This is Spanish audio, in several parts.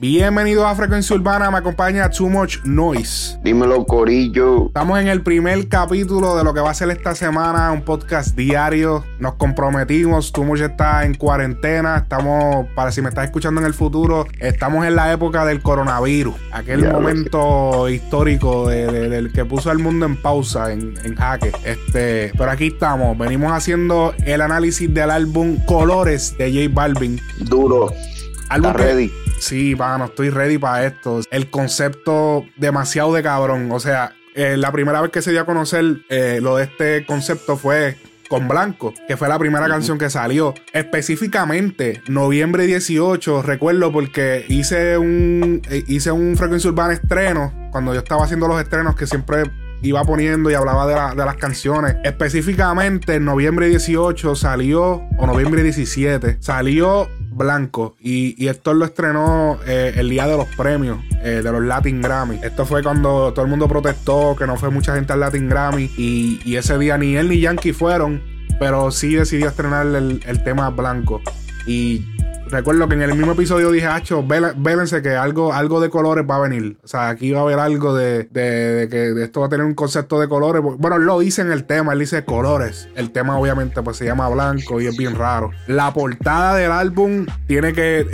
Bienvenidos a Frecuencia Urbana, me acompaña Too Much Noise. Dímelo, Corillo. Estamos en el primer capítulo de lo que va a ser esta semana, un podcast diario. Nos comprometimos, Too Much está en cuarentena. Estamos, para si me estás escuchando en el futuro, estamos en la época del coronavirus. Aquel momento histórico del que puso al mundo en pausa, en, jaque. Este, pero aquí estamos, venimos haciendo el análisis del álbum Colores de J Balvin. Duro. Álbum ready? Sí, no estoy ready para esto. El concepto demasiado de cabrón. O sea, eh, la primera vez que se dio a conocer eh, lo de este concepto fue con Blanco, que fue la primera canción que salió. Específicamente, noviembre 18, recuerdo porque hice un, eh, hice un Frecuencia Urbana estreno, cuando yo estaba haciendo los estrenos que siempre iba poniendo y hablaba de, de, las canciones. Específicamente, en noviembre 18 salió, o noviembre 17, salió Blanco. Y, y Héctor lo estrenó eh, el día de los premios eh, de los Latin Grammy. Esto fue cuando todo el mundo protestó, que no fue mucha gente al Latin Grammy. Y, y ese día ni él ni Yankee fueron. Pero sí decidió estrenar el, el tema Blanco. Y recuerdo que en el mismo episodio dije, Hacho, vélense que algo, algo de colores va a venir. O sea, aquí va a haber algo de, de, que esto va a tener un concepto de colores. Bueno, lo dice en el tema, él dice colores. El tema obviamente pues se llama blanco y es bien raro. La portada del álbum tiene que,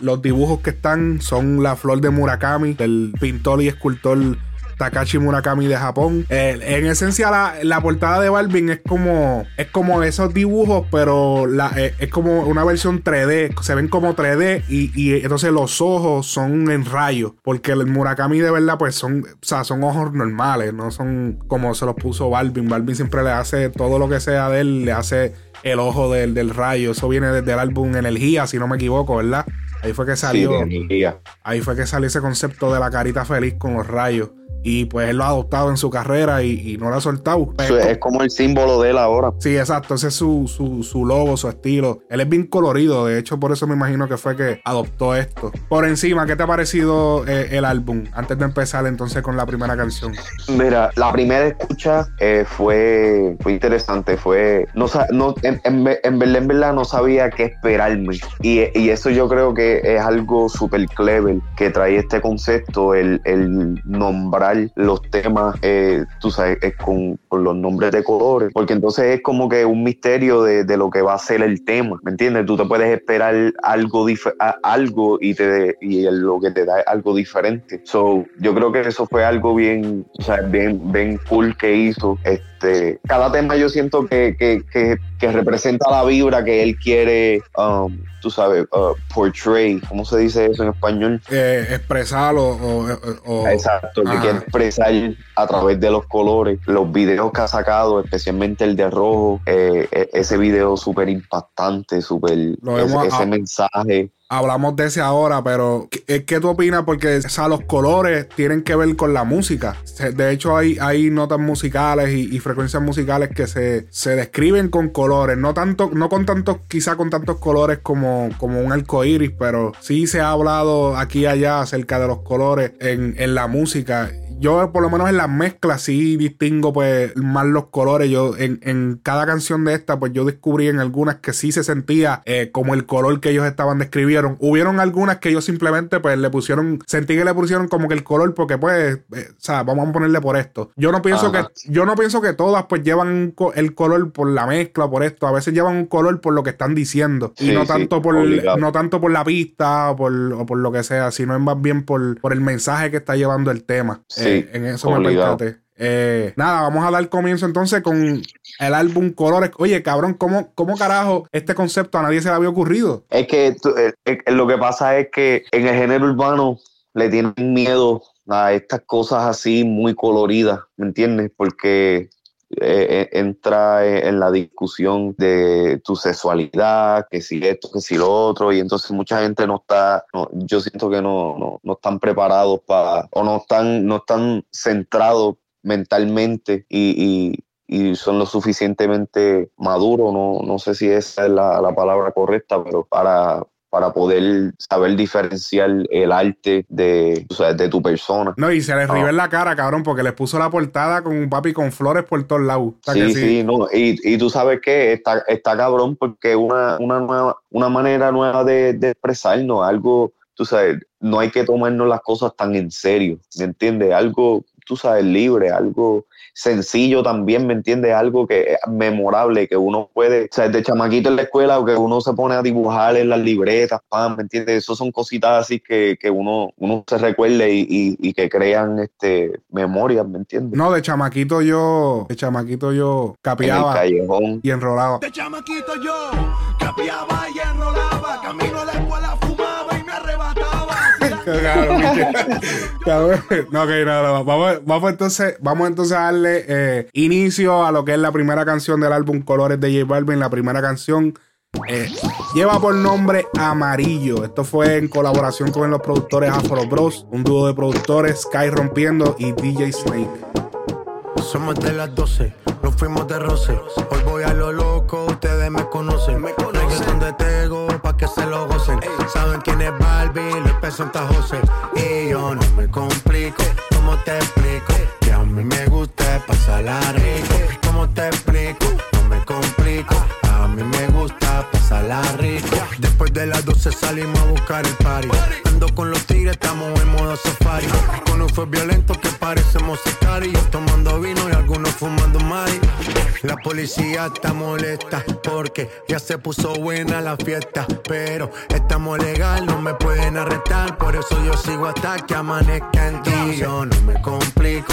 los dibujos que están son la flor de Murakami, del pintor y escultor Takashi Murakami de Japón. Eh, en esencia, la, portada de Balvin es como, es como esos dibujos, pero eh, es como una versión 3D. Se ven como 3D y, entonces los ojos son en rayos. Porque el Murakami de verdad, pues son, o sea, son ojos normales, no son como se los puso Balvin. Balvin siempre le hace todo lo que sea de él, le hace el ojo del, del rayo. Eso viene desde el álbum Energía, si no me equivoco, ¿verdad? Ahí fue que salió. ahí fue que salió ese concepto de la carita feliz con los rayos. Y pues él lo ha adoptado en su carrera y, no lo ha soltado. es como el símbolo de él ahora. Sí, exacto. Ese es su, su, su, logo, su estilo. Él es bien colorido. De hecho, por eso me imagino que fue que adoptó esto. Por encima, ¿qué te ha parecido eh, el álbum? Antes de empezar entonces con la primera canción. Mira, la primera escucha eh, fue, fue interesante. Fue. No, no, en, en, verdad, en verdad no sabía qué esperarme. Y, y eso yo creo que es algo súper clever que trae este concepto, el, el nombrar los temas, eh, tú sabes, con, los nombres de colores, porque entonces es como que un misterio de, lo que va a ser el tema, ¿me entiendes? Tú te puedes esperar algo, algo y, te, y lo que te da es algo diferente. So, yo creo que eso fue algo bien, o sea, bien, bien cool que hizo. Este, cada tema yo siento que, que, que, que representa la vibra que él quiere um, tú sabes, uh, portray, ¿cómo se dice eso en español? Eh, expresar o, Exacto, que quiere expresar a través de los colores. Los videos que ha sacado, especialmente el de rojo, eh, e, ese video súper impactante, súper, ese mensaje hablamos de ese ahora, pero ¿qué, qué tú opinas? Porque los colores tienen que ver con la música. De hecho, hay, hay notas musicales y, frecuencias musicales que se, se, describen con colores. No tanto, no con tantos, quizá con tantos colores como, como un arco iris, pero sí se ha hablado aquí y allá acerca de los colores en, en la música yo por lo menos en las mezclas sí distingo pues más los colores. Yo en, cada canción de esta pues yo descubrí en algunas que sí se sentía eh, como el color que ellos estaban describieron. Hubieron algunas que ellos simplemente pues le pusieron, sentí que le pusieron como que el color porque pues, eh, o sea, vamos a ponerle por esto. Yo no pienso que, yo no pienso que todas pues llevan el color por la mezcla, por esto. A veces llevan un color por lo que están diciendo y no tanto por, no tanto por la pista o por, por lo que sea, sino más bien por, por el mensaje que está llevando el tema. Sí en eso me percaté. Eh, nada, vamos a dar comienzo entonces con el álbum Colores. Oye, cabrón, ¿cómo, ¿cómo carajo este concepto a nadie se le había ocurrido? Es que eh, eh, lo que pasa es que en el género urbano le tienen miedo a estas cosas así muy coloridas, ¿me entiendes? Porque eh, eh, entra en la discusión de tu sexualidad, que si esto, que si lo otro, y entonces mucha gente no está, yo siento que no, no, están preparados para, o no están, no están centrados mentalmente y, son lo suficientemente maduros, no, no sé si esa es la, la palabra correcta, pero para, para poder saber diferenciar el arte de, de tu persona. No, y se les riva en la cara, cabrón, porque les puso la portada con un papi con flores por todos lados. Sí, sí, no. Y, y, tú sabes que está, está cabrón porque una, una, nueva, una manera nueva de, de expresarnos, algo, tú sabes, no hay que tomarnos las cosas tan en serio, ¿me entiendes? Algo, tú sabes, libre, algo sencillo también, ¿me entiendes? Algo que es memorable, que uno puede, o sea, de chamaquito en la escuela, o que uno se pone a dibujar en las libretas, ¿me entiendes? Eso son cositas así que, uno, uno se recuerde y, que crean este, memorias, ¿me entiendes? No, de chamaquito yo, de chamaquito yo capeaba y enrolaba. De chamaquito yo capeaba y enrolaba, camino a la escuela fumaba y me arrebataba. no, ok, no, Vamos, vamos, entonces, vamos entonces a darle eh, inicio a lo que es la primera canción del álbum Colores de J Balvin. La primera canción eh, lleva por nombre Amarillo. Esto fue en colaboración con los productores Afro Bros, un dúo de productores Sky Rompiendo y DJ Snake. Somos de las 12, nos fuimos de roce. Hoy voy a lo loco, ustedes me conocen. Me conocen de Tego pa' que se lo gocen. Saben quién es Barbie, López Santa José. Y yo no me complico, ¿cómo te explico? Que a mí me gusta pasarla rico. ¿Cómo te explico? Después de las 12 salimos a buscar el party. Ando con los tigres, estamos en modo safari. Con fue violento que parecemos sicarios. Tomando vino y algunos fumando mari. La policía está molesta porque ya se puso buena la fiesta. Pero estamos legal, no me pueden arrestar. Por eso yo sigo hasta que amanezca en ti. Yo no me complico,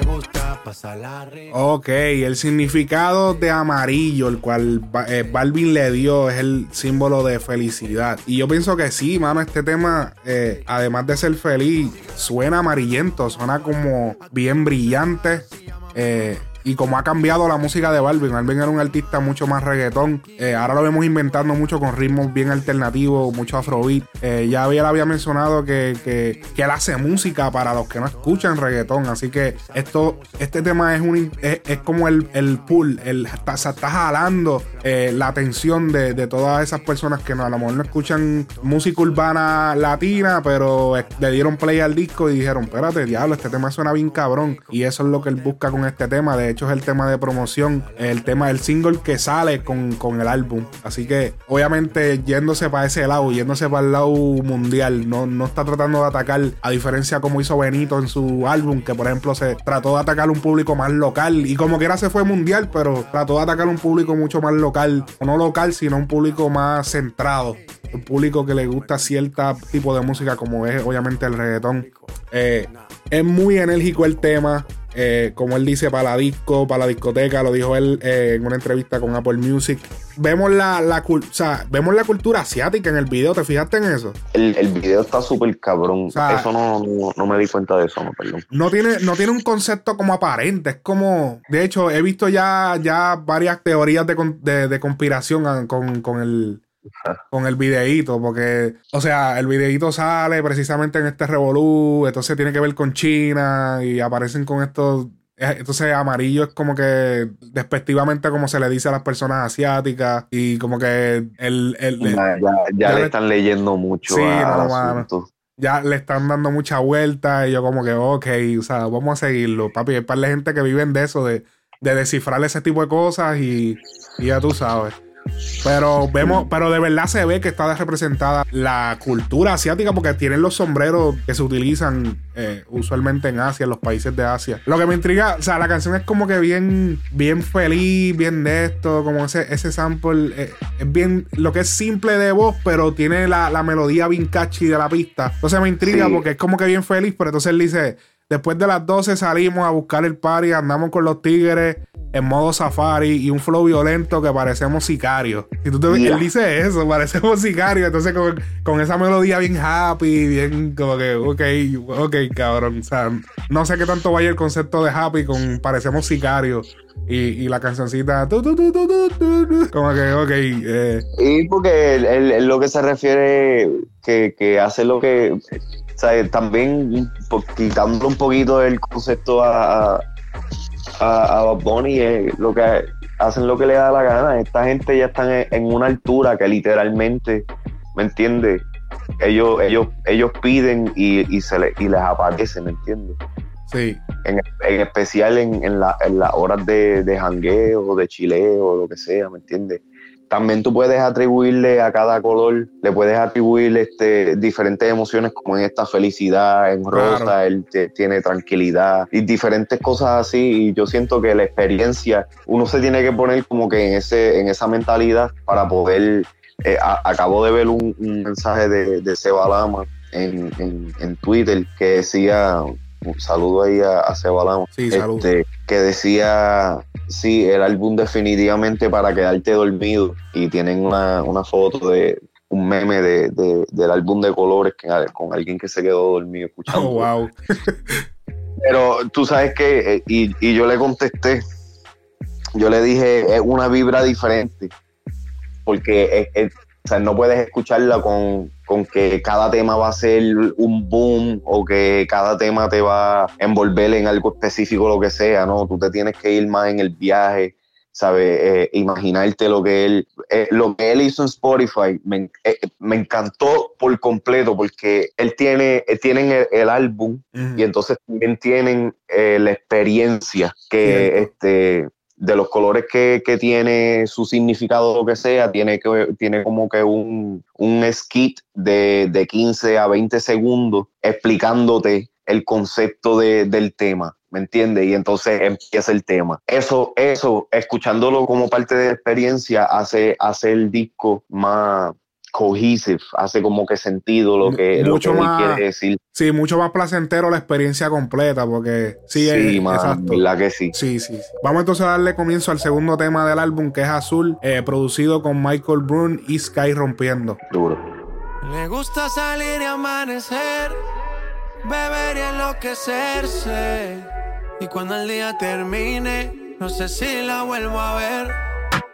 gusta pasarla rico. Ok, el significado de amarillo, el cual eh, Balvin le dio, es el símbolo de felicidad. Y yo pienso que sí, mano, este tema, eh, además de ser feliz, suena amarillento, suena como bien brillante. Eh, y como ha cambiado la música de Balvin, Balvin era un artista mucho más reggaetón. Eh, ahora lo vemos inventando mucho con ritmos bien alternativos, mucho afrobeat. Eh, ya había, había mencionado que, que, él hace música para los que no escuchan reggaetón. Así que esto, este tema es, un, es, como el, el pull, el, está, se está jalando eh, la atención de, de, todas esas personas que no, a lo mejor no escuchan música urbana latina, pero le dieron play al disco y dijeron, espérate, diablo, este tema suena bien cabrón. Y eso es lo que él busca con este tema. De hecho, es el tema de promoción, el tema del single que sale con, el álbum. Así que, obviamente, yéndose para ese lado, yéndose para el lado mundial, no, no está tratando de atacar, a diferencia como hizo Benito en su álbum, que por ejemplo se trató de atacar un público más local y como quiera se fue mundial, pero trató de atacar un público mucho más local, o no local, sino un público más centrado un público que le gusta cierto tipo de música como es obviamente el reggaetón. Eh, es muy enérgico el tema. Eh, como él dice, para la disco, para la discoteca, lo dijo él eh, en una entrevista con Apple Music. Vemos la, la, vemos la cultura asiática en el video, ¿te fijaste en eso? El, el video está súper cabrón. eso no, no, me di cuenta de eso, no, perdón. No tiene, no tiene un concepto como aparente, es como. De hecho, he visto ya, ya varias teorías de, de, conspiración con, con el con el videíto, porque, o sea, el videíto sale precisamente en este revolú, entonces tiene que ver con China y aparecen con estos. Eh, entonces, amarillo es como que despectivamente como se le dice a las personas asiáticas y como que el... ya, le, están leyendo mucho. Sí, no, Ya le están dando mucha vuelta y yo como que, ok, o sea, vamos a seguirlo. Papi, hay par de gente que viven de eso, de, de descifrar ese tipo de cosas y, y ya tú sabes. Pero vemos, pero de verdad se ve que está representada la cultura asiática porque tienen los sombreros que se utilizan eh, usualmente en Asia, en los países de Asia. Lo que me intriga, o sea, la canción es como que bien, bien feliz, bien de esto, como ese, ese sample, eh, es bien, lo que es simple de voz, pero tiene la, melodía bien catchy de la pista. Entonces me intriga porque es como que bien feliz, pero entonces él dice, después de las 12 salimos a buscar el party, andamos con los tigres en modo safari y un flow violento que parecemos sicarios. Y tú te, él dice eso, parecemos sicarios. Entonces, con, esa melodía bien happy, bien como que, ok, ok, cabrón. O sea, no sé qué tanto vaya el concepto de happy con parecemos sicarios. Y, y la cancioncita, como que, ok. Eh. Y porque lo que se refiere que, que hace lo que. Sea, también quitando un poquito el concepto a a, a Bunny es lo que hacen lo que le da la gana. Esta gente ya están en, una altura que literalmente ¿me entiendes? Ellos, ellos, ellos piden y, y se le, y les aparece, ¿me entiendes? Sí. En, en especial en, en, la, en las horas de, de jangueo, de chileo, lo que sea, ¿me entiendes? También tú puedes atribuirle a cada color, le puedes atribuir este, diferentes emociones, como en esta felicidad, en rosa, Claro. él te- tiene tranquilidad y diferentes cosas así. Y yo siento que la experiencia, uno se tiene que poner como que en, ese, en esa mentalidad para poder. eh, a- acabo de ver un, un mensaje de, de Seba Lama en, en, en Twitter que decía. Un saludo ahí a, a Seba Lama. Sí. Este, que decía, sí, el álbum definitivamente para quedarte dormido. Y tienen una, una foto de un meme de, de- del álbum de colores que, con alguien que se quedó dormido escuchando. Oh, wow. Pero tú sabes que, eh, y, y yo le contesté, yo le dije, es una vibra diferente, porque es- es- o sea, no puedes escucharla con, con que cada tema va a ser un boom o que cada tema te va a envolver en algo específico, lo que sea, ¿no? Tú te tienes que ir más en el viaje, ¿sabes? Eh, imaginarte lo que él, eh, lo que él hizo en Spotify, me, eh, me encantó por completo, porque él tiene, eh, tienen el- el álbum y entonces también tienen la experiencia que este de los colores que, que tiene su significado lo que sea tiene que tiene como que un, un skit de, de 15 a 20 segundos explicándote el concepto de- del tema ¿me entiendes? Y entonces empieza el tema. Eso, eso, escuchándolo como parte de la experiencia, hace, hace el disco más cohesive, hace como que sentido lo que, lo Mucho que él quiere decir. Sí, mucho más placentero la experiencia completa, porque sí, Sí, es, man, exacto. verdad que sí. Sí, sí, sí. Vamos entonces a darle comienzo al segundo tema del álbum, que es Azul, eh, producido con Michael Brun y Sky Rompiendo. Duro. Le gusta salir y amanecer, beber y enloquecerse. Y cuando el día termine, no sé si la vuelvo a ver.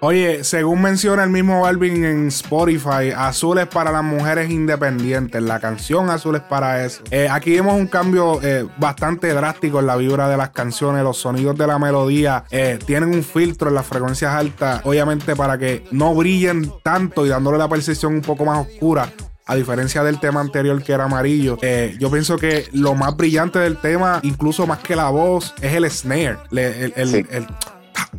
Oye, según menciona el mismo Balvin en Spotify, Azul es para las mujeres independientes. La canción Azul es para eso. Eh, aquí vemos un cambio eh, bastante drástico en la vibra de las canciones. Los sonidos de la melodía eh, tienen un filtro en las frecuencias altas, obviamente para que no brillen tanto y dándole la percepción un poco más oscura. A diferencia del tema anterior que era amarillo, eh, yo pienso que lo más brillante del tema, incluso más que la voz, es el snare. Le- el- el- Sí. el-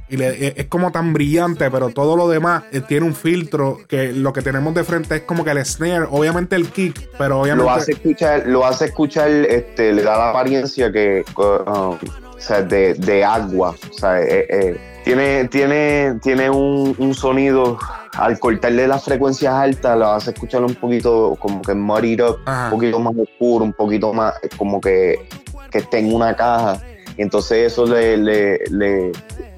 y le- es como tan brillante, pero todo lo demás eh, tiene un filtro que lo que tenemos de frente es como que el snare, obviamente el kick, pero obviamente Lo hace escuchar, lo hace escuchar, este, le da la apariencia que, uh, o sea, de, de agua. O sea, eh, eh, tiene, tiene, tiene un, un sonido, al cortarle las frecuencias altas, lo hace escuchar un poquito como que muddied up, Ajá. un poquito más oscuro, un poquito más como que, que esté en una caja. Y entonces eso le, le, le,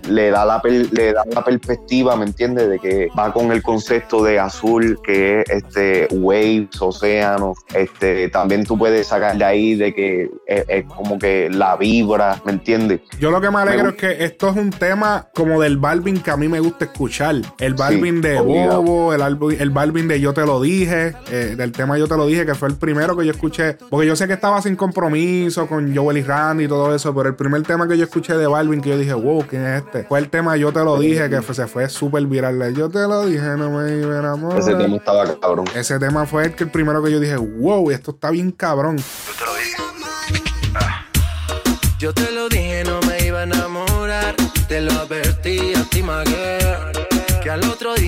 le da la per- le da la perspectiva, ¿me entiendes? De que va con el concepto de azul, que es este waves, océano. Este, también tú puedes sacar de ahí de que es, es como que la vibra, ¿me entiendes? yo lo que me alegro Me es que esto es un tema como del Balvin que a mí me gusta escuchar. El Balvin de obligado. Bobo, el, el Balvin de Yo Te Lo Dije, eh, del tema Yo Te Lo Dije, que fue el primero que yo escuché, porque yo sé que estaba sin compromiso con Joel y Randy y todo eso, pero el primer tema que yo escuché de Balvin que yo dije, wow, ¿quién es este? Fue el tema Yo Te Lo Dije, que fue- se fue súper viral. Yo Te Lo Dije, no me iba a enamorar. Ese tema estaba cabrón. Ese tema fue el, que el primero que yo dije, wow, esto está bien cabrón. Yo te lo dije, no me iba a enamorar. Te lo advertí a ti, my girl,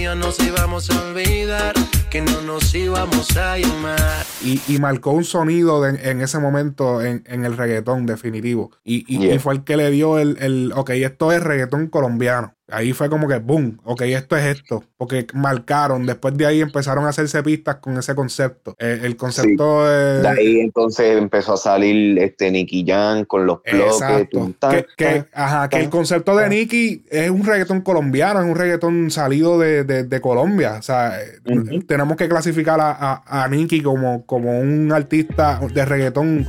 día día nos íbamos a olvidar, que no nos íbamos a llamar. Y, y marcó un sonido en ese momento en, en, el reggaetón definitivo. Y, y, fue el que le dio el, el, ok, esto es reggaetón colombiano. Ahí fue como que, boom, ok, esto es esto. Porque marcaron, después de ahí empezaron a hacerse pistas con ese concepto. El concepto de... ahí entonces empezó a salir este Nicky Jam con los bloques. que, ajá, que el concepto de Nicky es un reggaetón colombiano, es un reggaetón salido de, de, Colombia. O sea, tenemos que clasificar a, a, a Nicky como, como un artista de reggaetón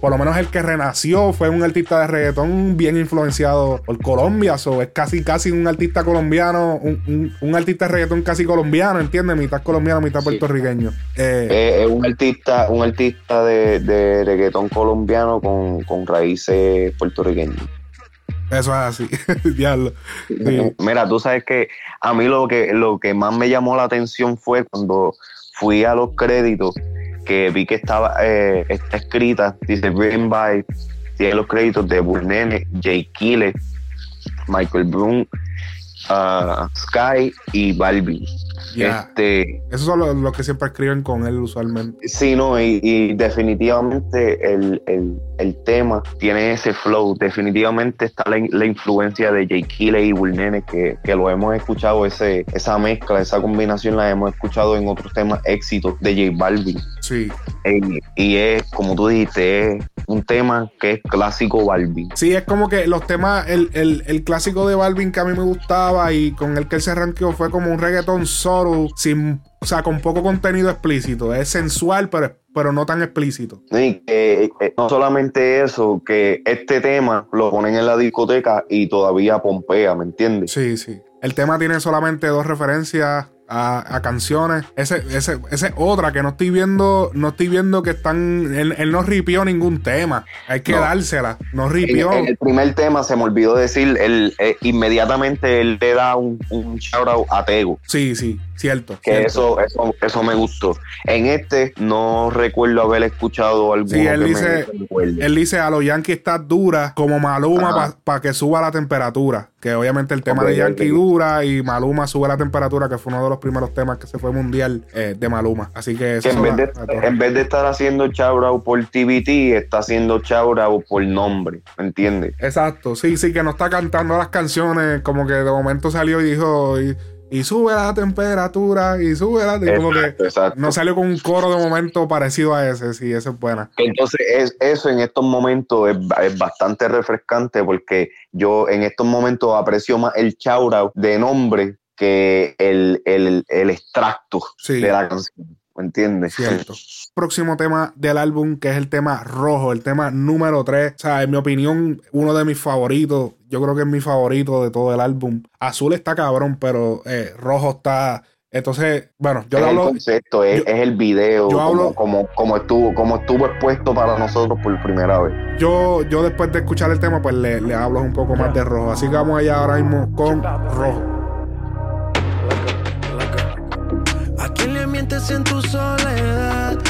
por lo menos el que renació fue un artista de reggaetón bien influenciado por Colombia. So, es casi, casi un artista colombiano, un, artista de reggaetón casi colombiano, ¿entiendes? Mitad colombiano, mitad puertorriqueño. Eh, es un artista, un artista de, reggaetón colombiano con, raíces puertorriqueñas. Eso es así, diablo. Mira, tú sabes que a mí lo que, lo que más me llamó la atención fue cuando fui a los créditos que vi que estaba eh, está escrita, dice written by, tiene los créditos de Burnene, Jay Kille, Michael Broom, uh, Sky y Balvin. Este, Esos son los, que siempre escriben con él usualmente. Sí, no, y, definitivamente el, tema tiene ese flow. Definitivamente está la, influencia de Jay Kille y Will que, que, lo hemos escuchado, ese, esa mezcla, esa combinación la hemos escuchado en otros temas éxitos de J Balvin. Sí. y es, como tú dijiste, es un tema que es clásico Balvin. Sí, es como que los temas, el, el, clásico de Balvin que a mí me gustaba y con el que él se arranqueó fue como un reggaeton solo, sin, o sea, con poco contenido explícito. Es sensual, pero, pero no tan explícito. Sí, eh, no solamente eso, que este tema lo ponen en la discoteca y todavía pompea, ¿me entiendes? Sí, sí. El tema tiene solamente dos referencias a, canciones. Ese, ese, ese otra que no estoy viendo, no estoy viendo que están. Él, no ripió ningún tema. Hay que dársela. No ripió. En, el primer tema se me olvidó decir, él, eh, inmediatamente él le da un, un shout out a Tego. Sí, sí. Cierto. Que Eso, eso, eso me gustó. En este no recuerdo haber escuchado algo. Sí, él dice, él dice a los Yankees está dura como Maluma para que suba la temperatura. Que obviamente el tema de Yankee dura y Maluma sube la temperatura, que fue uno de los primeros temas que se fue mundial eh, de Maluma. Así que, eso en, vez de, en vez de estar haciendo chaurau por TBT, está haciendo chaurau por nombre, ¿me entiendes? Exacto, sí, sí, que no está cantando las canciones, como que de momento salió y dijo, y sube la temperatura y sube la como que no salió con un coro de momento parecido a ese, sí, esa es buena. Entonces, es, eso en estos momentos es, bastante refrescante porque yo en estos momentos aprecio más el chaura de nombre que el, extracto de la canción. ¿Me entiendes? Cierto. Próximo tema del álbum, que es el tema rojo, el tema número 3. O sea, en mi opinión, uno de mis favoritos. Yo creo que es mi favorito de todo el álbum. Azul está cabrón, pero eh, rojo está. Entonces, bueno, yo es hablo. El concepto, es, el video, como, como, estuvo, como estuvo expuesto para nosotros por primera vez. Yo, yo después de escuchar el tema, pues le, le hablo un poco más de rojo. Así que vamos allá ahora mismo con rojo. en tu soledad.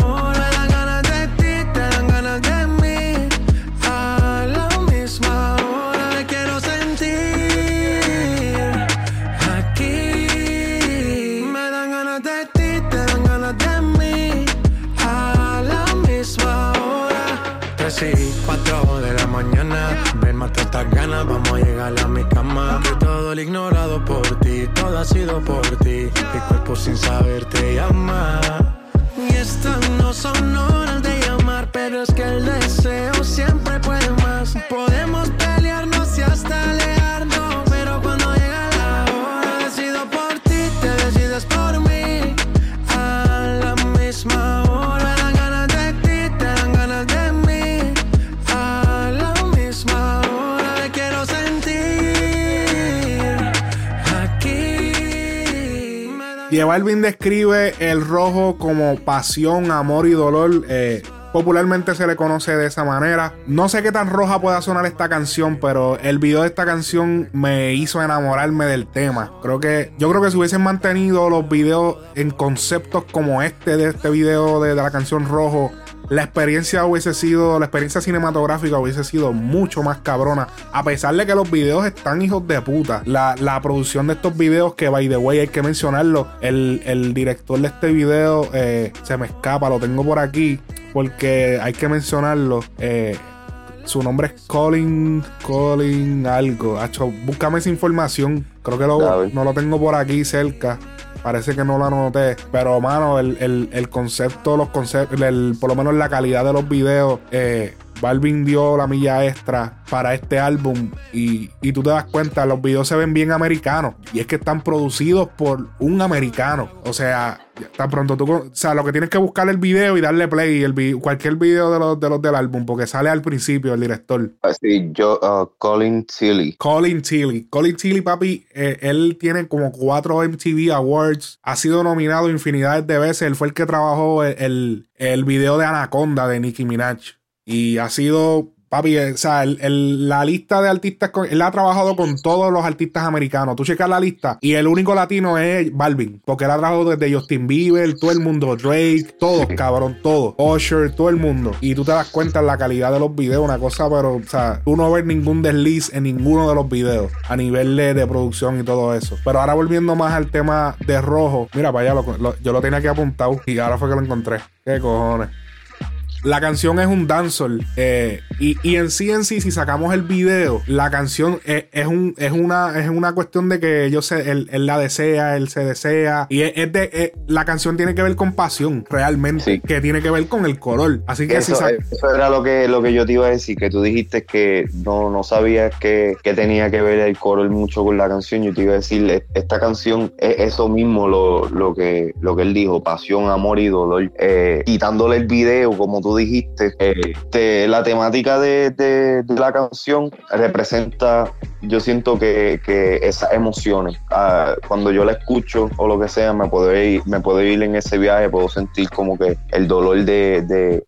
Vamos a llegar a mi cama. Que todo el ignorado por ti, todo ha sido por ti. Mi cuerpo sin saber te llama. Y estas no son Balvin describe el rojo como pasión, amor y dolor. Eh, popularmente se le conoce de esa manera. No sé qué tan roja pueda sonar esta canción, pero el video de esta canción me hizo enamorarme del tema. Creo que yo creo que si hubiesen mantenido los videos en conceptos como este de este video de, de la canción Rojo la experiencia hubiese sido, la experiencia cinematográfica hubiese sido mucho más cabrona. A pesar de que los videos están hijos de puta. La, producción de estos videos, que by the way hay que mencionarlo, el, director de este video eh, se me escapa, lo tengo por aquí, porque hay que mencionarlo. Eh, su nombre es Colin, Colin algo. búscame esa información. Creo que no lo tengo por aquí cerca. Parece que no lo anoté. Pero, mano, el, concepto, los conceptos, por lo menos la calidad de los videos, eh, Balvin dio la milla extra para este álbum y, tú te das cuenta, los videos se ven bien americanos y es que están producidos por un americano. O sea, tan pronto tú, o sea, lo que tienes que buscar el video y darle play, el cualquier video de los, de los del álbum, porque sale al principio el director. Ah, sí, yo, uh, Colin Tilly. Colin Tilly. Colin Tilly, papi, eh, él tiene como cuatro MTV Awards, ha sido nominado infinidades de veces, él fue el que trabajó el, el video de Anaconda de Nicki Minaj. Y ha sido, papi, o sea, la lista de artistas, él ha trabajado con todos los artistas americanos. Tú checas la lista y el único latino es Balvin, porque él ha trabajado desde Justin Bieber, todo el mundo, Drake, todos, cabrón, todos, Usher, todo el mundo. Y tú te das cuenta en la calidad de los videos, una cosa, pero, o sea, tú no ves ningún desliz en ninguno de los videos a nivel de, producción y todo eso. Pero ahora volviendo más al tema de rojo, mira, para allá, yo lo tenía aquí apuntado y ahora fue que lo encontré. ¿Qué cojones? La canción es un dancehall. Eh, y, en sí, en sí, si sacamos el video, la canción es, un, es, una, es una cuestión de que ellos se, él, la desea, él se desea. Y es, de. la canción tiene que ver con pasión, realmente. Que tiene que ver con el color. Así que eso, eso era lo que, lo que yo te iba a decir, que tú dijiste que no, no sabías que, tenía que ver el color mucho con la canción. Yo te iba a decir, esta canción es eso mismo lo, lo, que, lo que él dijo: pasión, amor y dolor. Eh, quitándole el video, como tú dijiste, eh, la temática de, la canción representa, yo siento que, esas emociones, ah, cuando yo la escucho o lo que sea, me puedo, ir, me puedo ir en ese viaje, puedo sentir como que el dolor de, de,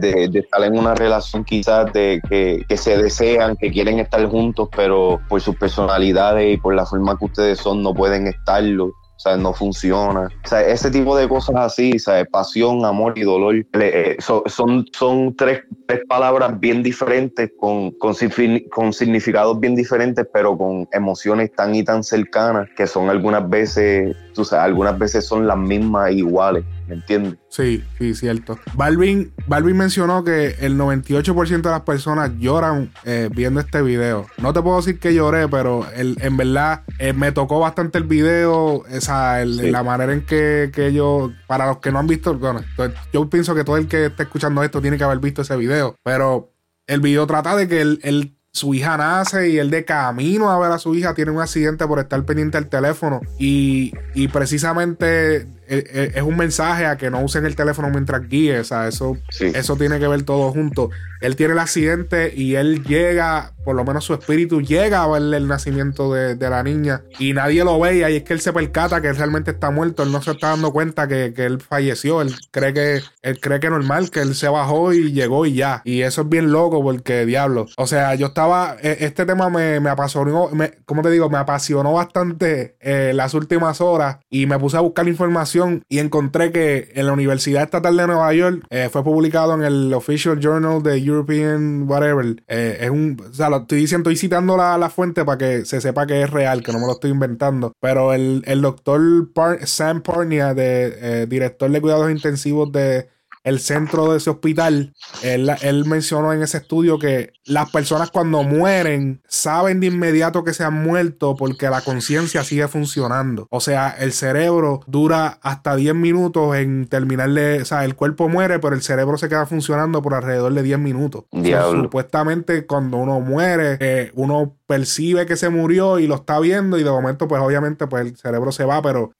de, estar en una relación quizás de que se desean, que quieren estar juntos, pero por sus personalidades y por la forma que ustedes son no pueden estarlo. Sea, no funciona. O sea, ese tipo de cosas así, ¿sabes? Pasión, amor y dolor, eh, son, son tres, tres, palabras bien diferentes, con, con, con, significados bien diferentes, pero con emociones tan y tan cercanas que son algunas veces, tú sabes, algunas veces son las mismas iguales. ¿me entiendes? Sí, sí, cierto. Balvin, Balvin mencionó que el 98% de las personas lloran eh, viendo este video. No te puedo decir que lloré, pero el, en verdad eh, me tocó bastante el video, esa, la manera en que, que yo, para los que no han visto, bueno, yo pienso que todo el que esté escuchando esto tiene que haber visto ese video, pero el video trata de que el su hija nace y él de camino a ver a su hija tiene un accidente por estar pendiente del teléfono y, y precisamente es un mensaje a que no usen el teléfono mientras guíe, o sea, eso, eso tiene que ver todo junto. Él tiene el accidente y él llega, por lo menos su espíritu llega a ver el nacimiento de, la niña y nadie lo ve y ahí es que él se percata que él realmente está muerto, él no se está dando cuenta que, él falleció, él cree que él cree que normal, que él se bajó y llegó y ya. Y eso es bien loco porque diablo. O sea, yo estaba, e, este tema me, me apasionó, me, ¿cómo te digo? Me apasionó bastante eh, las últimas horas y me puse a buscar información y encontré que en la Universidad Estatal de Nueva York eh, fue publicado en el Official Journal de European Whatever. Eh, es un, o sea, lo estoy diciendo, citando la, la, fuente para que se sepa que es real, que no me lo estoy inventando. Pero el, el doctor Sam Parnia, de, eh, director de cuidados intensivos de el centro de ese hospital, él, mencionó en ese estudio que las personas cuando mueren saben de inmediato que se han muerto porque la conciencia sigue funcionando. O sea, el cerebro dura hasta 10 minutos en terminarle, o sea, el cuerpo muere, pero el cerebro se queda funcionando por alrededor de 10 minutos. supuestamente cuando uno muere, eh, uno percibe que se murió y lo está viendo y de momento pues obviamente pues el cerebro se va, pero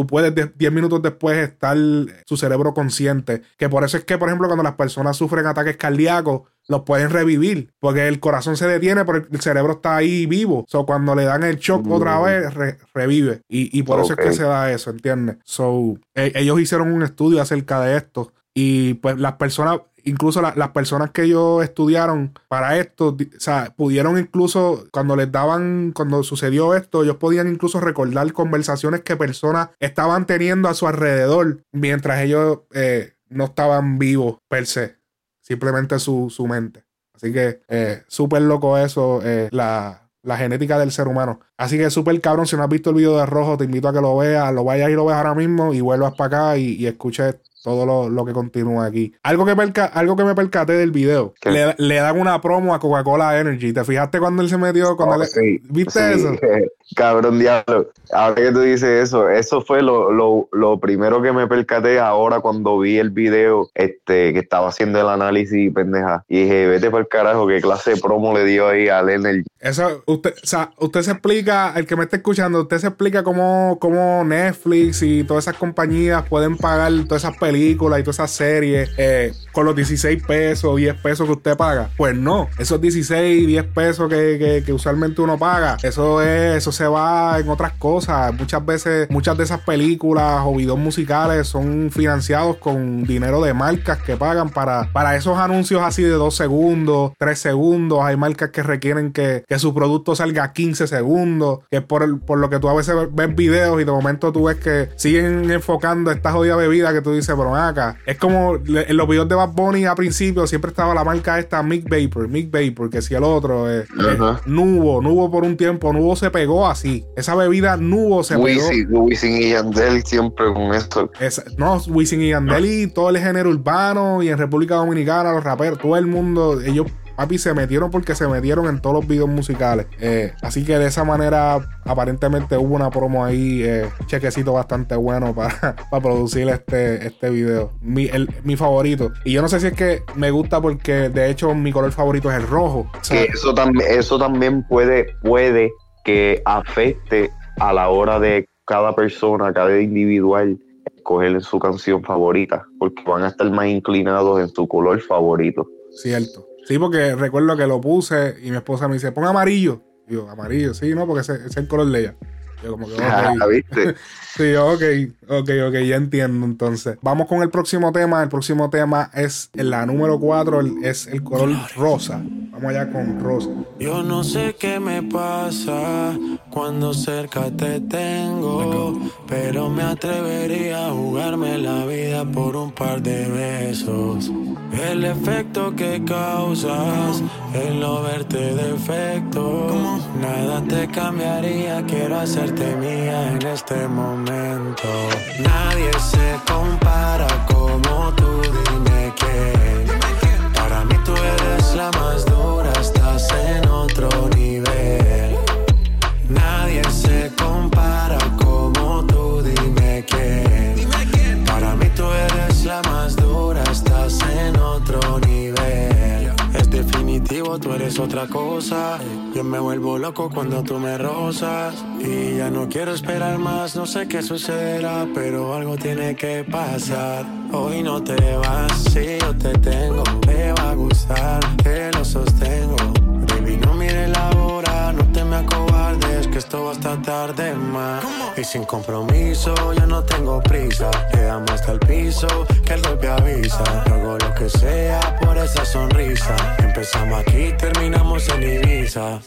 tú puedes 10 minutos después estar su cerebro consciente. Que por eso es que, por ejemplo, cuando las personas sufren ataques cardíacos, los pueden revivir, porque el corazón se detiene, pero el cerebro está ahí vivo. So, cuando le dan el shock otra mm. vez, revive. Y, por eso es que se da eso, ¿entiendes? So, e, ellos hicieron un estudio acerca de esto. Y pues las personas, incluso las personas que ellos estudiaron para esto, o sea, pudieron incluso, cuando les daban, cuando sucedió esto, ellos podían incluso recordar conversaciones que personas estaban teniendo a su alrededor mientras ellos eh, no estaban vivos per se, simplemente su, su mente. Así que eh, súper loco eso, eh, la, la genética del ser humano. Así que súper cabrón, si no has visto el video de Rojo, te invito a que lo veas, lo vayas y lo veas ahora mismo y vuelvas para acá y, y escuches todo lo, que continúa aquí. Algo que, algo que me percaté del video. Le, le, dan una promo a Coca-Cola Energy. ¿Te fijaste cuando él se metió? Cuando oh, ¿Viste eso? Cabrón diablo. Ahora que tú dices eso, eso fue lo, lo, lo, primero que me percaté ahora cuando vi el video este, que estaba haciendo el análisis pendeja. Y dije, vete por el carajo, qué clase de promo le dio ahí a Energy. Eso, usted, o sea, usted se explica, el que me está escuchando, usted se explica cómo, cómo Netflix y todas esas compañías pueden pagar todas esas películas y todas esas series eh, con los 16 pesos, 10 pesos que usted paga. Pues no, esos 16, 10 pesos que, que, usualmente uno paga, eso es, eso se va en otras cosas. Muchas veces, muchas de esas películas o videos musicales son financiados con dinero de marcas que pagan para, para esos anuncios así de 2 segundos, 3 segundos. Hay marcas que requieren que, que su producto salga a 15 segundos, que es por, por lo que tú a veces ves videos y de momento tú ves que siguen enfocando esta jodida bebida que tú dices, pero acá. Es como en los videos de Bad Bunny a principio siempre estaba la marca esta Mick Vapor, Mick Vapor, que si el otro es, Nubo, Nubo por un tiempo, Nubo se pegó así. Esa bebida Nubo se pegó. Wisin y Yandel siempre con esto. no, Wisin y Yandel y todo el género urbano y en República Dominicana los raperos, todo el mundo, ellos papi, se metieron porque se metieron en todos los videos musicales. Eh, así que de esa manera, aparentemente hubo una promo ahí, eh, chequecito bastante bueno para, para producir este, este video. Mi, mi favorito. Y yo no sé si es que me gusta porque de hecho mi color favorito es el rojo. eso, también, eso también puede, puede que afecte a la hora de cada persona, cada individual escoger su canción favorita, porque van a estar más inclinados en su color favorito. Cierto. Sí, porque recuerdo que lo puse y mi esposa me dice, pon amarillo. Y yo, amarillo, sí, no, porque ese, ese es el color de ella. Yo como que, ah, ¿viste? sí, ok, ok, ok, ya entiendo entonces. Vamos con el próximo tema. El próximo tema es la número 4, es el color rosa. Vamos allá con rosa. Yo no sé qué me pasa cuando cerca te tengo, pero me atrevería a jugarme la vida por un par de besos. El efecto que causas, el no verte defecto, nada te cambiaría, quiero hacerte mía en este momento. Nadie se compara como tú, dime que la más dura, estás en otro nivel. Nadie se compara como tú eres otra cosa. Yo me vuelvo loco cuando tú me rozas. Y ya no quiero esperar más, no sé qué sucederá, pero algo tiene que pasar. Hoy no te vas, si yo te tengo, te va a gustar, que lo sostengo. Esto va hasta tarde más. Y sin compromiso, yo no tengo prisa. Quedamos hasta el piso, que el golpe avisa. Hago lo que sea por esa sonrisa. Empezamos aquí, terminamos en Ibiza.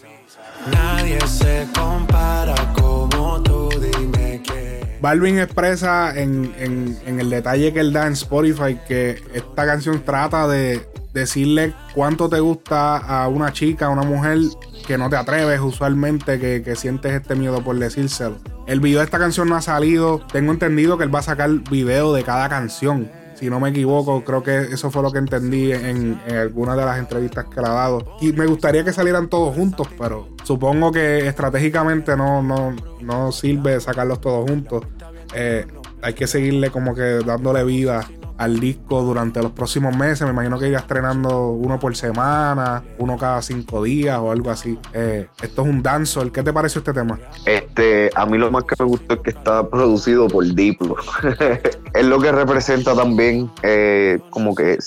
Nadie se compara como tú, dime que. Balvin expresa en, en, el detalle que él da en Spotify que esta canción trata de decirle cuánto te gusta a una chica, a una mujer que no te atreves usualmente, que, que, sientes este miedo por decírselo. El video de esta canción no ha salido. Tengo entendido que él va a sacar video de cada canción si no me equivoco, creo que eso fue lo que entendí en, en algunas de las entrevistas que le ha dado. Y me gustaría que salieran todos juntos, pero supongo que estratégicamente no, no, no sirve sacarlos todos juntos. Eh, hay que seguirle como que dándole vida al disco durante los próximos meses. Me imagino que irá estrenando uno por semana, uno cada cinco días o algo así. Eh, esto es un dancehall. ¿Qué te pareció este tema? Este, a mí lo más que me gustó es que está producido por Diplo. es lo que representa también eh, como que,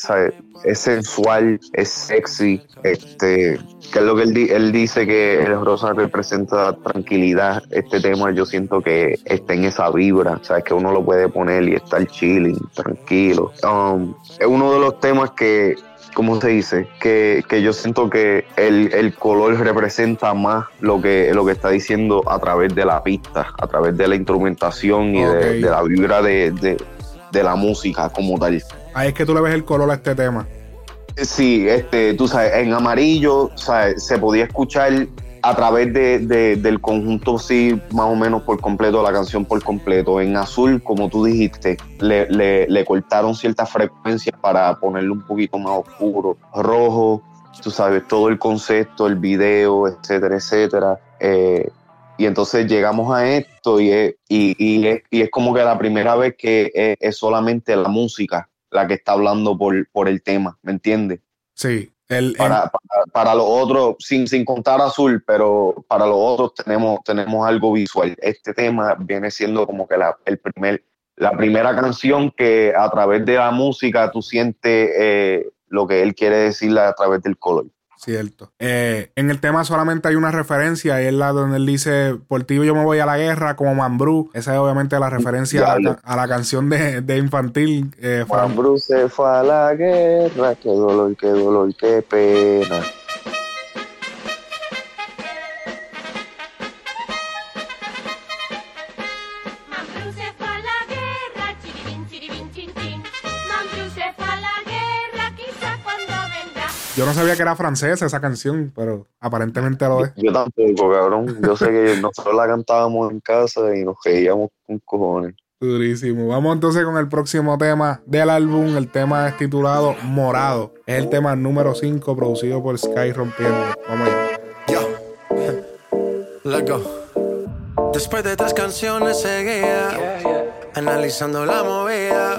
es sensual, es sexy, este, que es lo que él, él dice que el rosa representa tranquilidad. Este tema yo siento que está en esa vibra, sabes que uno lo puede poner y estar chilling, tranquilo. Um, es uno de los temas que ¿cómo se dice? Que, yo siento que el, color representa más lo que, lo que está diciendo a través de la pista, a través de la instrumentación y de, la vibra de, la música como tal. Ahí es que tú le ves el color a este tema. Sí, este, tú sabes, en amarillo se podía escuchar a través de, del conjunto, sí, más o menos por completo, la canción por completo. En azul, como tú dijiste, le, le, cortaron ciertas frecuencias para ponerlo un poquito más oscuro. Rojo, tú sabes, todo el concepto, el video, etcétera, etcétera. Eh, y entonces llegamos a esto y es, y, y, es, y es como que la primera vez que es, solamente la música la que está hablando por, por el tema, ¿me entiendes? Sí, para, para, los otros, sin, sin contar azul, pero para los otros tenemos, tenemos algo visual. Este tema viene siendo como que la, el primer, la primera canción que a través de la música tú sientes eh, lo que él quiere decirle a través del color. Cierto. Eh, en el tema solamente hay una referencia y es la donde él dice, por ti yo me voy a la guerra como Mambrú. Esa es obviamente la referencia a la, canción de, de infantil. Eh, Mambrú se fue a la guerra, qué dolor, qué dolor, qué pena. Yo no sabía que era francesa esa canción, pero aparentemente lo es. Yo tampoco, cabrón. Yo sé que nosotros la cantábamos en casa y nos reíamos con cojones. Durísimo. Vamos entonces con el próximo tema del álbum. El tema es titulado Morado. Es el tema número 5 producido por Sky Rompiendo. Vamos allá. Let's go. Después de tres canciones seguía analizando la movida.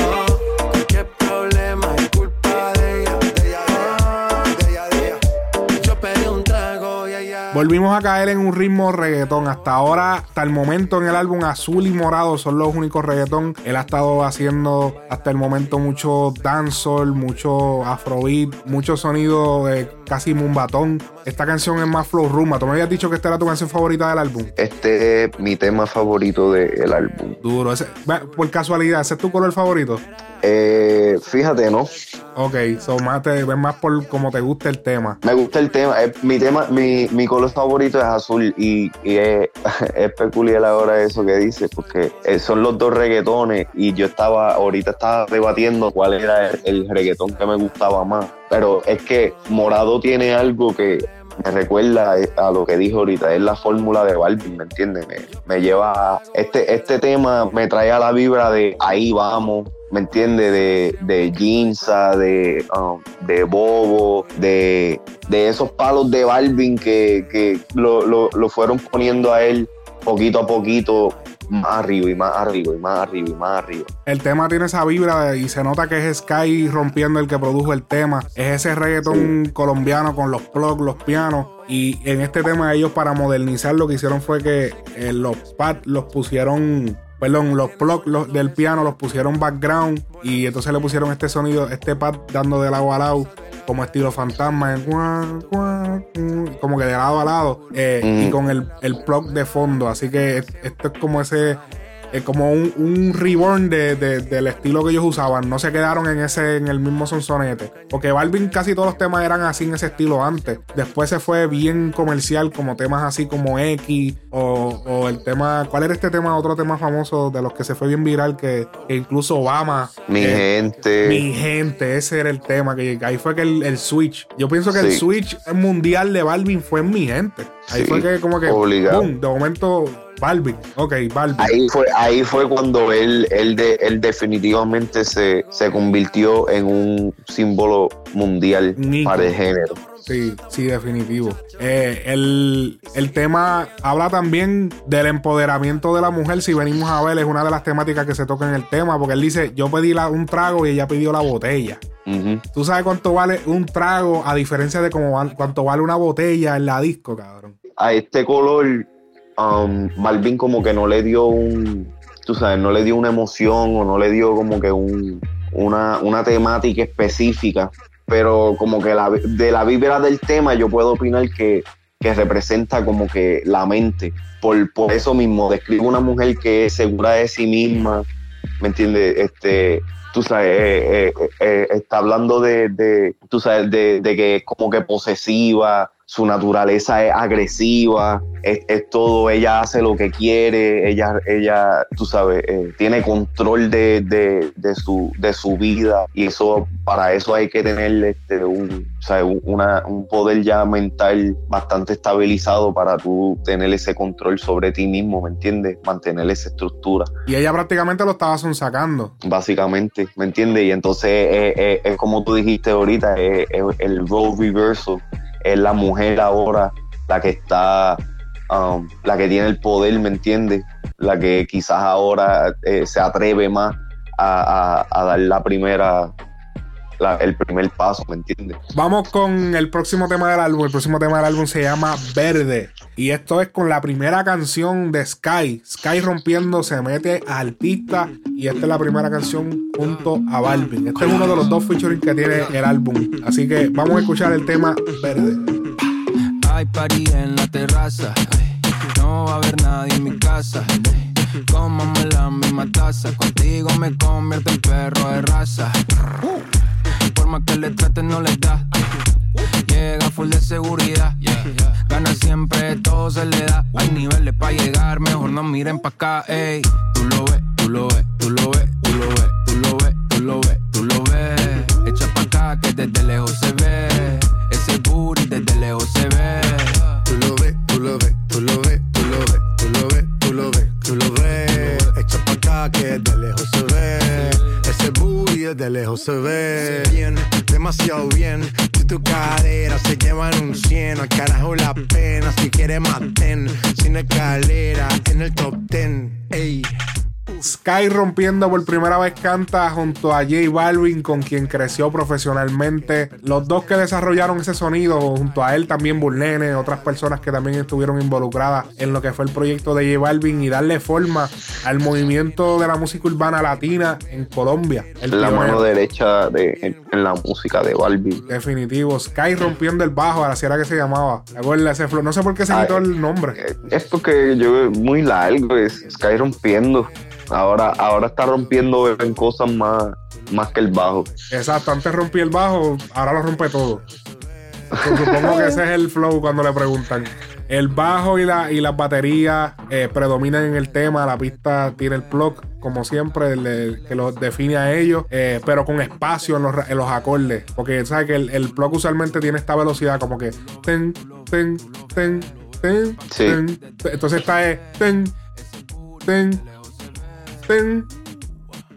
Volvimos a caer en un ritmo reggaetón. Hasta ahora, hasta el momento en el álbum Azul y Morado son los únicos reggaetón. Él ha estado haciendo hasta el momento mucho dancehall, mucho afrobeat, mucho sonido de casi mumbatón. Esta canción es más flow rumba. Tú me habías dicho que esta era tu canción favorita del álbum. Este es mi tema favorito del álbum. Duro. por casualidad, ¿ese es tu color favorito? Eh, fíjate, ¿no? Ok, so más te ves más por como te gusta el tema. Me gusta el tema. Eh, mi tema, mi, mi color favorito es azul y, es, peculiar ahora eso que dice, porque eh, son los dos reggaetones y yo estaba, ahorita estaba debatiendo cuál era el, reggaetón que me gustaba más. Pero es que Morado tiene algo que me recuerda a lo que dijo ahorita, es la fórmula de Balvin, ¿me entiendes? Me, lleva a, este, este tema me trae a la vibra de ahí vamos, ¿me entiende? De, de Ginza, de, um, de Bobo, de, de, esos palos de Balvin que, que lo, lo, lo, fueron poniendo a él poquito a poquito más arriba y más arriba y más arriba y más arriba. El tema tiene esa vibra y se nota que es Sky rompiendo el que produjo el tema. Es ese reggaetón colombiano con los plugs, los pianos. Y en este tema ellos para modernizar lo que hicieron fue que eh, los pads los pusieron perdón, los plugs del piano los pusieron background y entonces le pusieron este sonido, este pad dando de lado a lado, como estilo fantasma, como que de lado a lado, eh, y con el, el plug de fondo. Así que esto es como ese es como un, un reborn de, del estilo que ellos usaban. No se quedaron en ese en el mismo sonsonete. Porque Balvin casi todos los temas eran así en ese estilo antes. Después se fue bien comercial, como temas así como X o, el tema. ¿Cuál era este tema? Otro tema famoso de los que se fue bien viral que, incluso Obama. Mi eh, gente. Mi gente, ese era el tema. Que ahí fue que el, switch. Yo pienso que el switch mundial de Balvin fue en mi gente. Ahí fue que como que. Obligado. de momento Balvin, ok, Balvin. Ahí fue, ahí fue cuando él, él, de, él definitivamente se, se convirtió en un símbolo mundial para el género. Sí, sí, definitivo. Eh, el, el, tema habla también del empoderamiento de la mujer. Si venimos a ver, es una de las temáticas que se toca en el tema, porque él dice, yo pedí un trago y ella pidió la botella. ¿Tú sabes cuánto vale un trago a diferencia de cómo cuánto vale una botella en la disco, cabrón? A este color, um, Balvin como que no le dio un, tú sabes, no le dio una emoción o no le dio como que un, una, una temática específica pero como que la, de la vibra del tema yo puedo opinar que, representa como que la mente. Por, por eso mismo, describe una mujer que es segura de sí misma, ¿me entiendes? Este, tú sabes, eh, eh, eh, está hablando de, de tú sabes, de, de, que es como que posesiva, su naturaleza es agresiva, es, todo, ella hace lo que quiere, ella, ella tú sabes, eh, tiene control de, de, su, de su vida y eso, para eso hay que tener este, un, una, un poder ya mental bastante estabilizado para tú tener ese control sobre ti mismo, ¿me entiendes? Mantener esa estructura. Y ella prácticamente lo estaba sacando. Básicamente, ¿me entiendes? Y entonces eh, eh, es como tú dijiste ahorita, es el role reversal es la mujer ahora la que está, um, la que tiene el poder, ¿me entiendes? La que quizás ahora eh, se atreve más a, dar la primera, el primer paso, ¿me entiendes? Vamos con el próximo tema del álbum. El próximo tema del álbum se llama Verde. Y esto es con la primera canción de Sky. Sky rompiendo se mete al pista. Y esta es la primera canción junto a Balvin. Este es uno de los dos featuring que tiene el álbum. Así que vamos a escuchar el tema Verde. Hay party en la terraza. No va a haber nadie en mi casa. Cómame la misma taza. Contigo me convierto en perro de raza. Que le traten, no le da. Llega full de seguridad. Gana siempre, todo se le da. Hay niveles para llegar, mejor no miren pa' acá, ey. Tú lo ves, tú lo ves, tú lo ves, tú lo ves, tú lo ves, tú lo ves, tú lo ves. Echa pa' acá que desde lejos se ve. Ese booty desde lejos se ve. Tú lo ves, tú lo ves, tú lo ves, tú lo ves, tú lo ves, tú lo ves, tú lo ves. Echa pa' acá que desde lejos se ve. Ese booty desde lejos se ve. Bien, demasiado bien tu cadera se llevan un cien, al carajo la pena. Si quieres maten, sin escalera, en el top ten, ey. Sky rompiendo por primera vez canta junto a J Balvin, con quien creció profesionalmente. Los dos que desarrollaron ese sonido, junto a él también Burlene, otras personas que también estuvieron involucradas en lo que fue el proyecto de J Balvin y darle forma al movimiento de la música urbana latina en Colombia. la mano derecha de, en, la música de Balvin. Definitivo. Sky rompiendo el bajo, así era que se llamaba. Ese flow? No sé por qué se quitó el nombre. Eh, es porque yo muy largo, es Sky rompiendo. Ahora, ahora está rompiendo en cosas más, más que el bajo. Exacto, antes rompí el bajo, ahora lo rompe todo. supongo que ese es el flow cuando le preguntan. El bajo y, la, y las baterías eh, predominan en el tema. La pista tiene el plug, como siempre, que lo define a ellos, eh, pero con espacio en los, en los, acordes. Porque sabes que el, el plug usualmente tiene esta velocidad, como que ten, ten, ten, ten, ten. Entonces está es ten,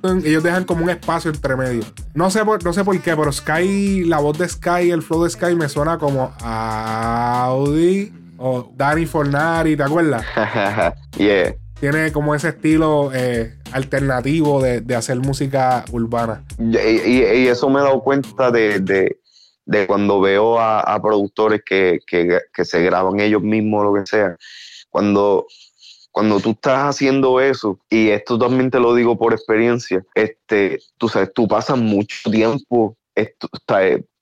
ten, ellos dejan como un espacio entre medio. No sé, por, no sé por qué, pero Sky, la voz de Sky, el flow de Sky me suena como Audi o Danny Fornari, ¿te acuerdas? yeah. Tiene como ese estilo eh, alternativo de, hacer música urbana. Y, eso me he dado cuenta de, cuando veo a, productores que, que, se graban ellos mismos, lo que sea. Cuando cuando tú estás haciendo eso, y esto también te lo digo por experiencia, este, tú sabes, tú pasas mucho tiempo eh,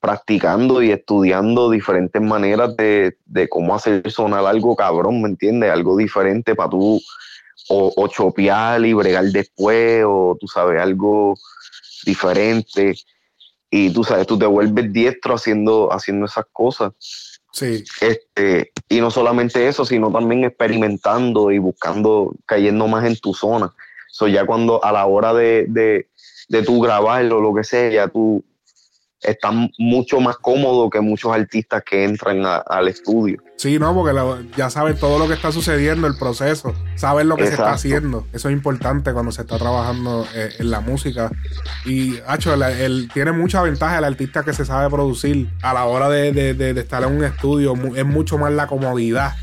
practicando y estudiando diferentes maneras de, cómo hacer sonar algo cabrón, ¿me entiendes? Algo diferente para tú o, o chopear y bregar después, o tú sabes, algo diferente. Y tú sabes, tú te vuelves diestro haciendo, haciendo esas cosas. Sí. Este, y no solamente eso, sino también experimentando y buscando, cayendo más en tu zona. So ya cuando a la hora de, de, de tú grabarlo, lo que sea, ya tú, están mucho más cómodos que muchos artistas que entran al estudio. Sí, no, porque ya saben todo lo que está sucediendo, el proceso, saben lo que se está haciendo. Eso es importante cuando se está trabajando eh, en la música. Y, hacho, tiene mucha ventaja el artista que se sabe producir a la hora de, estar en un estudio. Es mucho más la comodidad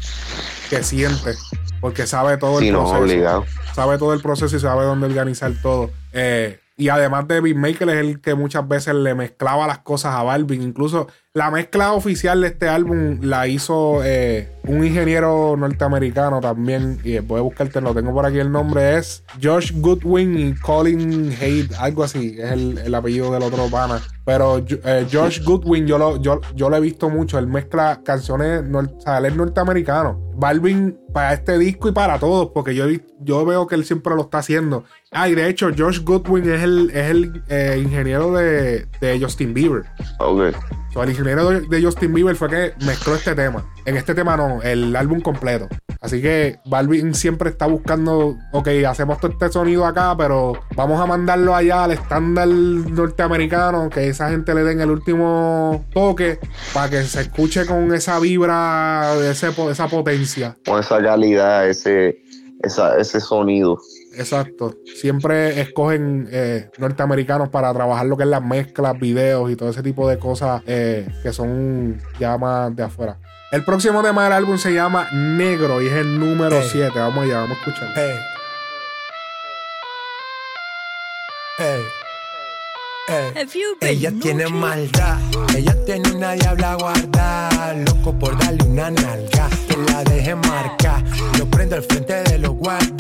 que siente, porque sabe todo el proceso. Sabe todo el proceso y sabe dónde organizar todo. Eh, y además de Beatmaker es el que muchas veces le mezclaba las cosas a Balvin. Incluso la mezcla oficial de este álbum la hizo eh, un ingeniero norteamericano también. Y voy a buscarte, lo tengo por aquí el nombre. Es Josh Goodwin y Colin Haidt, algo así. Es el, apellido del otro pana. Pero eh, Josh Goodwin yo lo, yo, yo lo he visto mucho. Él mezcla canciones, o sea, él es norteamericano. Balvin para este disco y para todos, porque yo, yo veo que él siempre lo está haciendo. Ah, y de hecho, Josh Goodwin es el, es el eh, ingeniero de, de, Justin Bieber. Ok. el ingeniero de, Justin Bieber fue que mezcló este tema. En este tema no, el álbum completo. Así que Balvin siempre está buscando, ok, hacemos todo este sonido acá, pero vamos a mandarlo allá al estándar norteamericano, que esa gente le den el último toque para que se escuche con esa vibra, ese, esa potencia. Con esa calidad, ese, ese sonido. Exacto. Siempre escogen eh, norteamericanos para trabajar lo que es las mezclas, videos y todo ese tipo de cosas eh, que son ya más de afuera. El próximo tema del álbum se llama Negro y es el número 7. Vamos allá, vamos a escuchar. Hey. Ella tiene maldad, ella tiene una diabla guardada, loco por darle una nalga, que la deje marcar, lo prendo al frente de los guarda,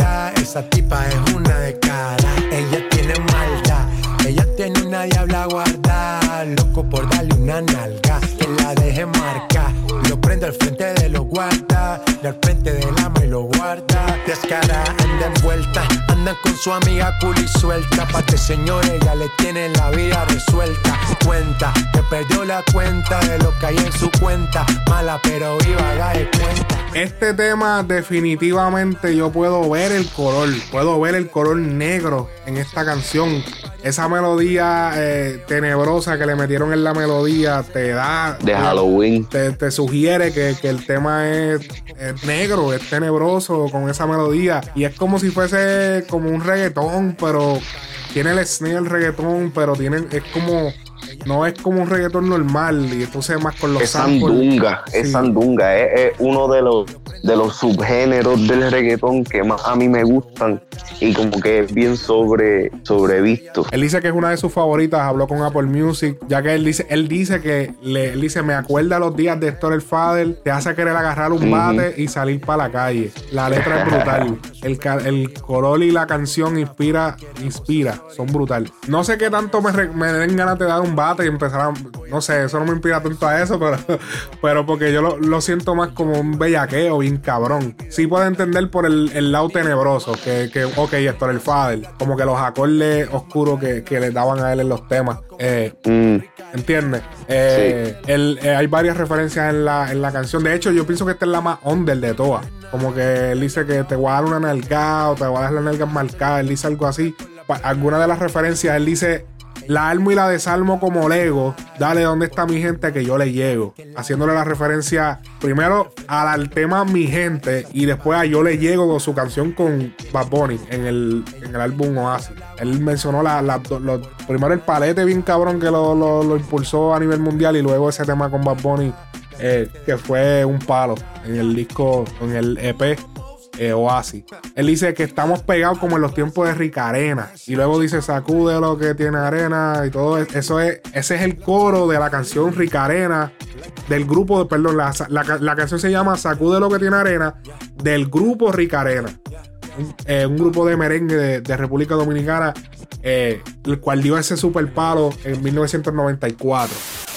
esa tipa es una de cara, ella tiene maldad, ella tiene una diabla guardada, loco por darle una nalga, que la deje marcar, lo prendo al frente de los guarda, al frente del ama y lo guarda, descara, anda envuelta, andan con su amiga cool y suelta, pa' que señores ya le tienen la vida resuelta, cuenta, que perdió la cuenta de lo que hay en su cuenta, mala pero viva, da de cuenta. Este tema definitivamente yo puedo ver el color, puedo ver el color negro en esta canción. Esa melodía eh, tenebrosa que le metieron en la melodía te da... De Halloween. Te, sugiere que, el tema es, negro, es tenebroso con esa melodía. Y es como si fuese como un reggaetón, pero tiene el snare del reggaetón, pero tiene, es como no es como un reggaetón normal y entonces más con los es sandunga es sandunga es, uno de los de los subgéneros del reggaetón que más a mí me gustan y como que es bien sobre sobrevisto. Él dice que es una de sus favoritas habló con Apple Music ya que él dice él dice que le él dice me acuerda los días de Héctor el Fader te hace querer agarrar un bate y salir para la calle la letra es brutal. El, el color y la canción inspira inspira son brutal. No sé qué tanto me, me den ganas de dar un bate y empezar a. No sé, eso no me inspira tanto a eso, pero, pero porque yo lo, siento más como un bellaqueo bien cabrón. Sí puedo entender por el, lado tenebroso, que, que, ok, esto era el Fader, como que los acordes oscuros que, que le daban a él en los temas. Eh, mm. ¿Entiendes? Eh, eh, hay varias referencias en la, en la canción. De hecho, yo pienso que esta es la más under de todas. Como que él dice que te voy a dar una nalgada o te voy a dar la nalga marcada. Él dice algo así. Alguna de las referencias, él dice la almo y la desarmo como Lego. Dale, ¿dónde está mi gente? Que yo le llego. Haciéndole la referencia primero al, tema Mi Gente y después a Yo le llego con su canción con Bad Bunny en el, en el álbum Oasis. Él mencionó la, primero el palete bien cabrón que lo, impulsó a nivel mundial y luego ese tema con Bad Bunny eh, que fue un palo en el disco, en el EP eh, Oasis. Él dice que estamos pegados como en los tiempos de Ricarena. Y luego dice sacude lo que tiene arena y todo eso es, ese es el coro de la canción Ricarena del grupo, perdón, la, canción se llama Sacude lo que tiene arena del grupo Ricarena. Un, eh, un grupo de merengue de, República Dominicana, eh, el cual dio ese super palo en 1994.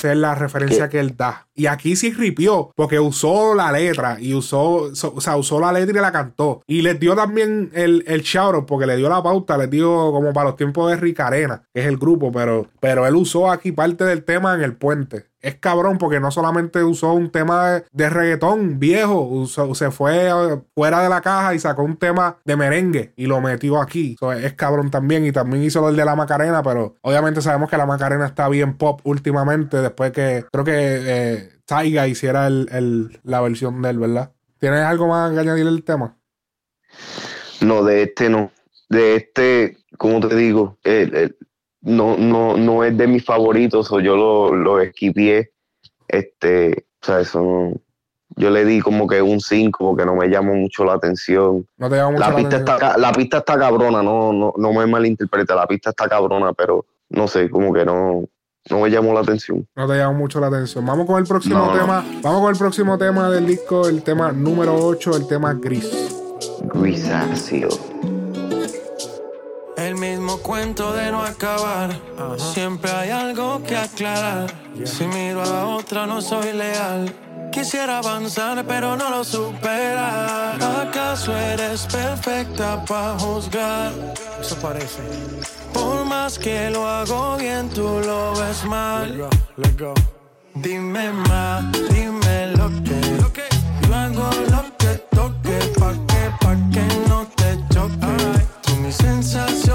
Esa es la referencia que él da. Y aquí sí ripió, porque usó la letra y usó, o sea, usó la letra y la cantó. Y les dio también el, el shout porque le dio la pauta, les dio como para los tiempos de Ricarena, que es el grupo, pero, pero él usó aquí parte del tema en el puente. Es cabrón porque no solamente usó un tema de, reggaetón viejo, usó- se fue eh, fuera de la caja y sacó un tema de merengue y lo metió aquí. So, es cabrón también y también hizo el de la Macarena, pero obviamente sabemos que la Macarena está bien pop últimamente después que creo que eh, Taiga hiciera el- el- la versión de él, ¿verdad? ¿Tienes algo más que añadir al tema? No, de este no. De este, como te digo, el- no, no, no es de mis favoritos, o yo lo, lo esquipié. Este, o sea, eso no- Yo le di como que un 5 porque no me llamó mucho la atención. No te llama mucho La la pista, atención? está, la pista está cabrona, no, no, no me malinterprete, la pista está cabrona, pero no sé, como que no, no me llamó la atención. No te llama mucho la atención. Vamos con el próximo No. tema. Vamos con el próximo tema del disco, el tema número 8, el tema gris. Grisáceo. El mismo cuento de no acabar. Siempre hay algo que aclarar. Si miro a otra, no soy leal. Quisiera avanzar, pero no lo superar. ¿Acaso eres perfecta para juzgar? Eso parece. Por más que lo hago bien, tú lo ves mal. Dime más, dime lo que. Yo hago lo que toque, pa' que, pa' que no te choque. Tú mi sensación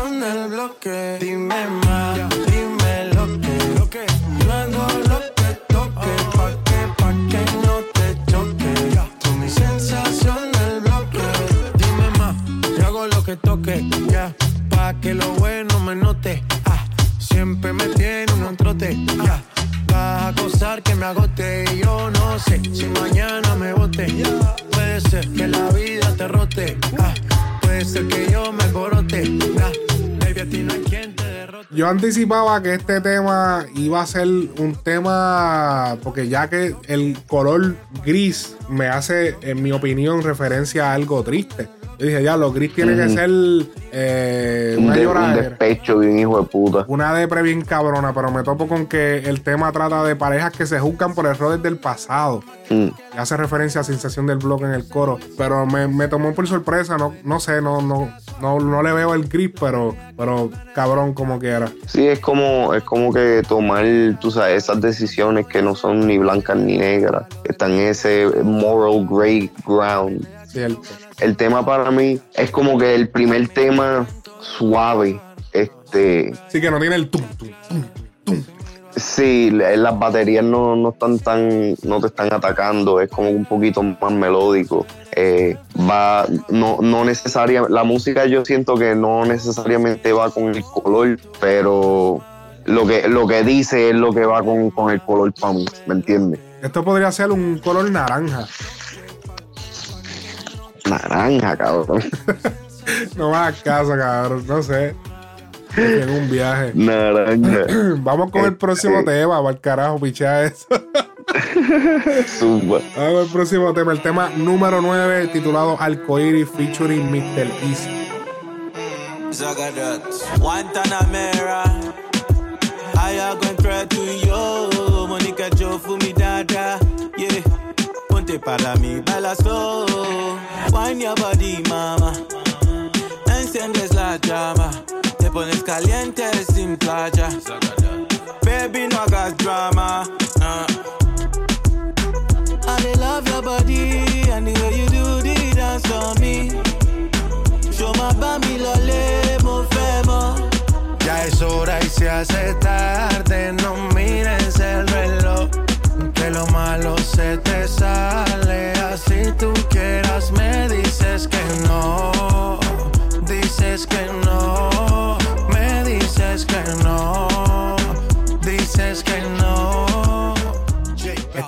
Dime más, dime lo que. Yo hago lo que toque, pa' que, pa' que no te choque. Tú mi sensación del bloque. Dime más, yo hago lo que toque, ya. Pa' que lo bueno me note. Ah, siempre me tiene un trote, ya. Vas a acosar que me agote y yo no sé si mañana me bote. Puede ser que la vida te rote. ah, puede ser que yo me corote. Yo anticipaba que este tema iba a ser un tema, porque ya que el color gris me hace, en mi opinión, referencia a algo triste. Yo dije, ya, lo gris tiene que ser eh, Un, una de- un despecho de un hijo de puta. Una depre bien cabrona, pero me topo con que el tema trata de parejas que se juzgan por errores del pasado. Mm. Y hace referencia a sensación del blog en el coro. Pero me, me tomó por sorpresa, no, no sé, no, no, no, no le veo el grip, pero, pero cabrón como quiera. Sí, es como, es como que tomar, tú sabes, esas decisiones que no son ni blancas ni negras, que están en ese moral gray ground. Cierto. El tema para mí es como que el primer tema suave, este, Sí que no tiene el tum, tum, tum, tum. sí, la- las baterías no, no están tan, no te están atacando, es como un poquito más melódico. Eh, va, no, no necesaria, la música yo siento que no necesariamente va con el color, pero lo que, lo que dice es lo que va con, con el color para mí, ¿me entiendes? Esto podría ser un color naranja. Naranja, cabrón. No hagas caso, cabrón. No sé. En un viaje. Naranja. Vamos con el próximo tema, para el carajo, pichá eso. Zumba. Vamos con el próximo tema, el tema número 9, titulado Alcoiris featuring Mr. Easy. Guantanamera. I am going cry to you. Monica Joe for me dada. Yeah. Ponte para mí, baila slow. Wine your body, mama. Enciendes la llama. Te pones caliente sin playa. Baby, no hagas drama. Uh. I love your body and the way you do the dance on me. Show my bami lole, mo fẹ́ mọ̀. Ya es hora y se hace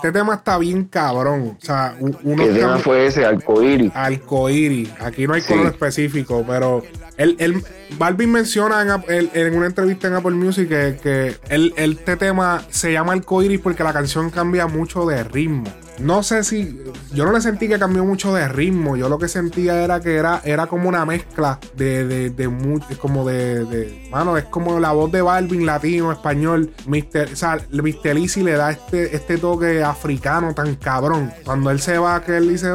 Este tema está bien cabrón. O sea, uno ¿Qué tema fue ese? Arcoíris. arcoíris. Aquí no hay Sí. color específico, pero él, él- Balvin menciona en, Ap- él- en una entrevista en Apple Music que, que él- él- este tema se llama arcoíris porque la canción cambia mucho de ritmo. No sé si. Yo no le sentí que cambió mucho de ritmo. Yo lo que sentía era que era, era como una mezcla de, de, de como de, Mano, es como la voz de Balvin, latino, español. Mr. O sea, Mr. Easy le da este, este toque africano tan cabrón. Cuando él se va, que él dice.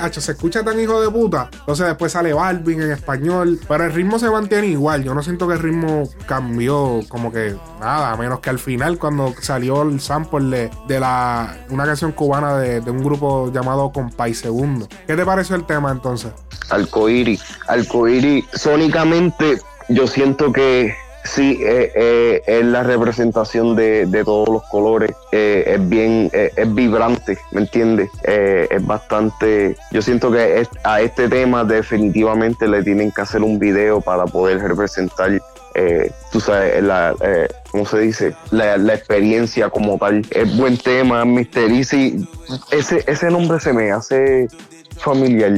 Hacho, se escucha tan hijo de puta. Entonces después sale Balvin en español. Pero el ritmo se mantiene igual. Yo no siento que el ritmo cambió. Como que nada, menos que al final, cuando salió el sample de, de la, una canción cubana de, de un grupo llamado Compay Segundo. ¿Qué te pareció el tema entonces? Alcoiri. Alcoiri, sónicamente, yo siento que sí, eh, eh, es la representación de, de todos los colores. Eh, es bien, es vibrante, ¿me entiendes? Es bastante. Yo siento que a este tema definitivamente le tienen que hacer un video para poder representar. Eh, tú sabes, la, eh, ¿cómo se dice? La, la experiencia como tal. Es buen tema, Mr. Easy. Ese, ese nombre se me hace familiar.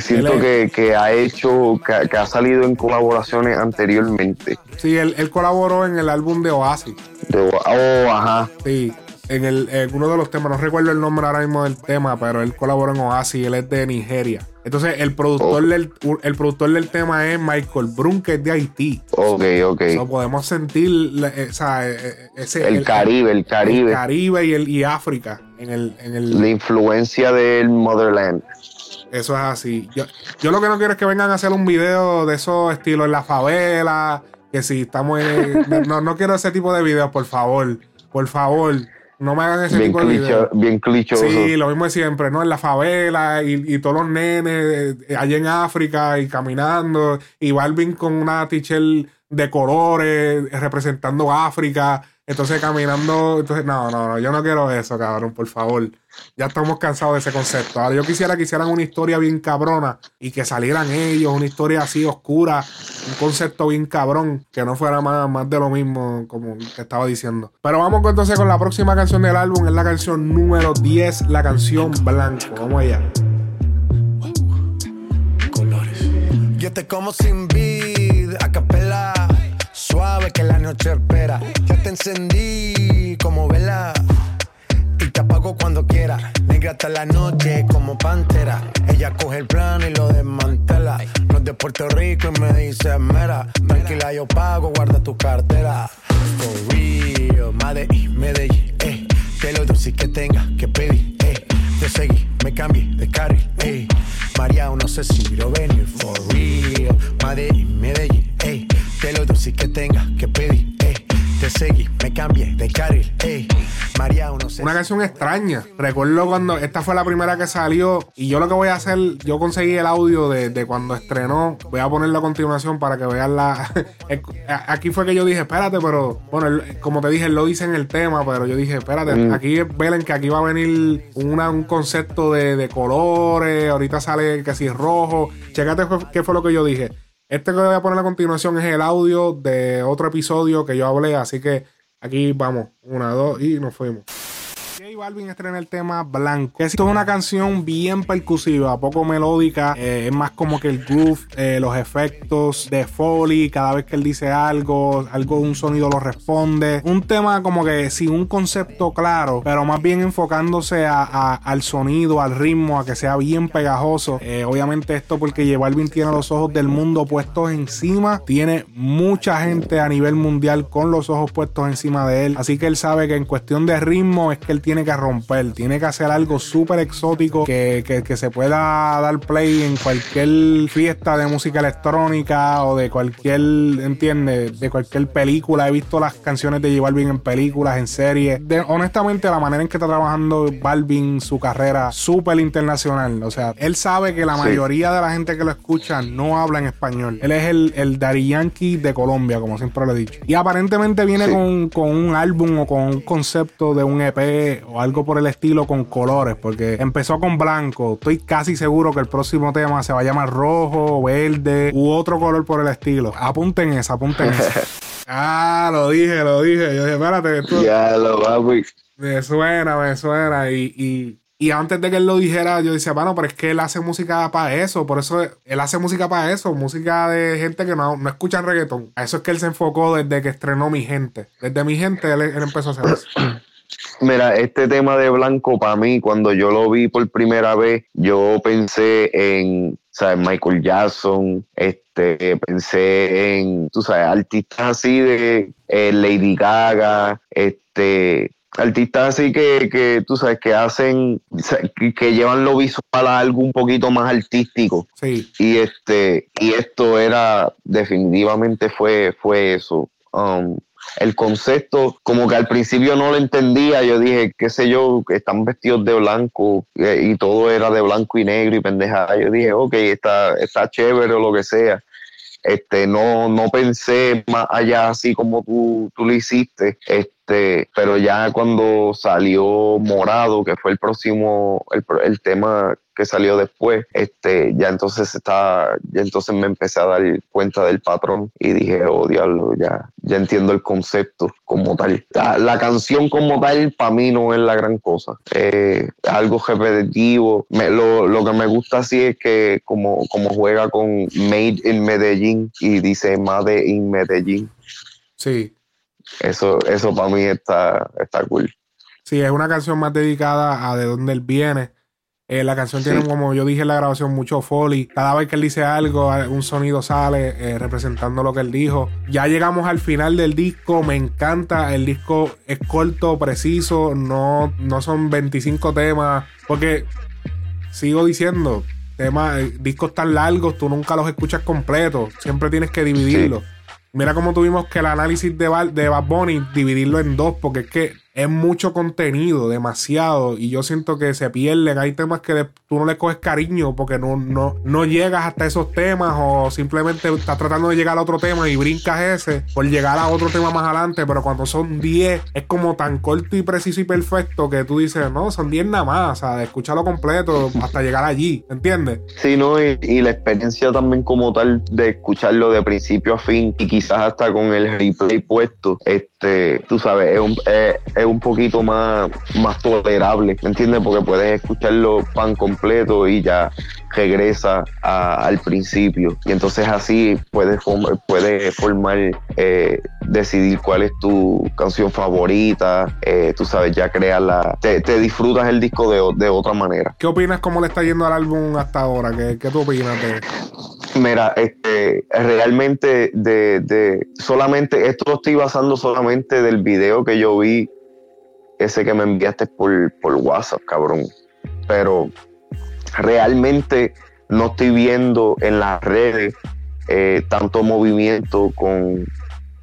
Siento que, que ha hecho, que, que ha salido en colaboraciones anteriormente. Sí, él, él colaboró en el álbum de Oasis. De- oh, ajá. Sí, en, el, en uno de los temas, no recuerdo el nombre ahora mismo del tema, pero él colaboró en Oasis, él es de Nigeria. Entonces, el productor, Oh. del, el productor del tema es Michael Brun, que es de Haití. Ok, ok. So, podemos sentir eh, o sea, eh, eh, ese, El Caribe, el Caribe. el Caribe y, el, y África en el, en el, La influencia del Motherland. Eso es así. Yo, yo lo que no quiero es que vengan a hacer un video de esos estilos en la favela. Que si estamos en. No, no quiero ese tipo de videos, por favor. Por favor. No me hagan ese Bien, tipo de clicho, bien clichoso. Sí, lo mismo de siempre, ¿no? En la favela y, y todos los nenes eh, allá en África y caminando. Y Balvin con una t-shirt de colores representando África. Entonces caminando. Entonces, no, no, no. Yo no quiero eso, cabrón, por favor. Ya estamos cansados de ese concepto. Ahora, yo quisiera que hicieran una historia bien cabrona y que salieran ellos, una historia así oscura, un concepto bien cabrón, que no fuera más, más de lo mismo, como te estaba diciendo. Pero vamos entonces con la próxima canción del álbum, es la canción número 10, la canción Blanco. Vamos allá. colores. Yo te como sin vid, a capela. Suave que la noche espera. Ya te encendí como vela. Y te apago cuando quiera. Negra hasta la noche como pantera. Ella coge el plano y lo desmantela. No es de Puerto Rico y me dice mera. Tranquila, yo pago, guarda tu cartera. For real, Medellín, Medellín, eh. Que lo dulce que tenga que pedir, eh. Te seguí, me cambié de carril, eh. María, no sé si lo venir, for real. Medellín, Medellín, eh. Que lo que tenga que pedir, eh. Te seguí, me cambié de carril, eh. María, no sé Una canción extraña. Recuerdo cuando esta fue la primera que salió y yo lo que voy a hacer, yo conseguí el audio de, de cuando estrenó. Voy a ponerlo a continuación para que vean la... Aquí fue que yo dije, espérate, pero bueno, como te dije, lo dice en el tema, pero yo dije, espérate, Mm. aquí velen que aquí va a venir una- un concepto de, de colores, ahorita sale que si es rojo. Chécate qué fue lo que yo dije. Este que voy a poner a continuación es el audio de otro episodio que yo hablé, así que aquí vamos, una, dos y nos fuimos. Balvin estrena el tema Blanco. Esto es una canción bien percusiva, poco melódica. eh, es más como que el groove, eh, los efectos de Foley. Cada vez que él dice algo, algo, un sonido lo responde. Un tema como que sin un concepto claro, pero más bien enfocándose a- al sonido, al ritmo, a que sea bien pegajoso. Eh, obviamente, esto porque J Balvin tiene los ojos del mundo puestos encima. Tiene mucha gente a nivel mundial con los ojos puestos encima de él. Así que él sabe que en cuestión de ritmo es que él tiene que romper, tiene que hacer algo súper exótico que, que- que se pueda dar play en cualquier fiesta de música electrónica o de cualquier, ¿entiendes? De cualquier película. He visto las canciones de J Balvin en películas, en series. De- honestamente, la manera en que está trabajando Balvin su carrera súper internacional. O sea, él sabe que la Sí. mayoría de la gente que lo escucha no habla en español. Él es el, el Daddy Yankee de Colombia, como siempre lo he dicho. Y aparentemente viene Sí. con, con un álbum o con un concepto de un EP o algo por el estilo con colores, porque empezó con blanco. Estoy casi seguro que el próximo tema se va a llamar rojo, verde u otro color por el estilo. Apunten esa, apunten esa. Ah, lo dije, lo dije. Yo dije, espérate, esto Ya lo papi. me suena, me suena. Y, y, y antes de que él lo dijera, yo decía, bueno, pero es que él hace música para eso. Por eso él hace música para eso. Música de gente que no, no escucha reggaetón. A eso es que él se enfocó desde que estrenó Mi Gente. Desde Mi Gente él, él empezó a hacer eso. Mira, este tema de Blanco, para mí, cuando yo lo vi por primera vez, yo pensé en, ¿sabes? Michael Jackson, este, pensé en, tú sabes, artistas así de eh, Lady Gaga, este, artistas así que, que, tú sabes, que hacen, que llevan lo visual a algo un poquito más artístico. Sí. Y este, y esto era, definitivamente fue, fue eso. Um, el concepto, como que al principio no lo entendía, yo dije, qué sé yo, están vestidos de blanco eh, y todo era de blanco y negro y pendejada. Yo dije, ok, está, está chévere o lo que sea. Este, no, no pensé más allá así como tú, tú lo hiciste. Este, pero ya cuando salió Morado, que fue el próximo, el, el tema que salió después, este, ya entonces está, ya entonces me empecé a dar cuenta del patrón y dije, oh diablo, ya, ya entiendo el concepto como tal. La, canción como tal para mí no es la gran cosa. Eh, algo repetitivo. Me, lo, lo, que me gusta así es que como, como juega con Made in Medellín y dice Made in Medellín. Sí. Eso, eso para mí está, está cool. Sí, es una canción más dedicada a de dónde él viene eh, la canción tiene, como yo dije en la grabación, mucho foley. Cada vez que él dice algo, un sonido sale eh, representando lo que él dijo. Ya llegamos al final del disco. Me encanta. El disco es corto, preciso. No, no son 25 temas. Porque sigo diciendo, temas, eh, discos tan largos, tú nunca los escuchas completos. Siempre tienes que dividirlos. Mira cómo tuvimos que el análisis de, de Bad Bunny dividirlo en dos, porque es que es mucho contenido, demasiado, y yo siento que se pierden. Hay temas que tú no le coges cariño porque no, no, no llegas hasta esos temas o simplemente estás tratando de llegar a otro tema y brincas ese por llegar a otro tema más adelante, pero cuando son 10 es como tan corto y preciso y perfecto que tú dices, no, son 10 nada más, o sea, de escucharlo completo hasta llegar allí, ¿entiendes? Sí, no, y, la experiencia también como tal de escucharlo de principio a fin y quizás hasta con el replay puesto, este, tú sabes, es un un poquito más, más tolerable, ¿me entiendes? Porque puedes escucharlo pan completo y ya regresa al principio. Y entonces así puedes, puedes formar, eh, decidir cuál es tu canción favorita, eh, tú sabes, ya crearla, te, te disfrutas el disco de, de, otra manera. ¿Qué opinas cómo le está yendo al álbum hasta ahora? ¿Qué, qué tú opinas de Mira, este, realmente de, de, solamente, esto lo estoy basando solamente del video que yo vi ese que me enviaste por, por WhatsApp, cabrón. Pero realmente no estoy viendo en las redes eh, tanto movimiento con,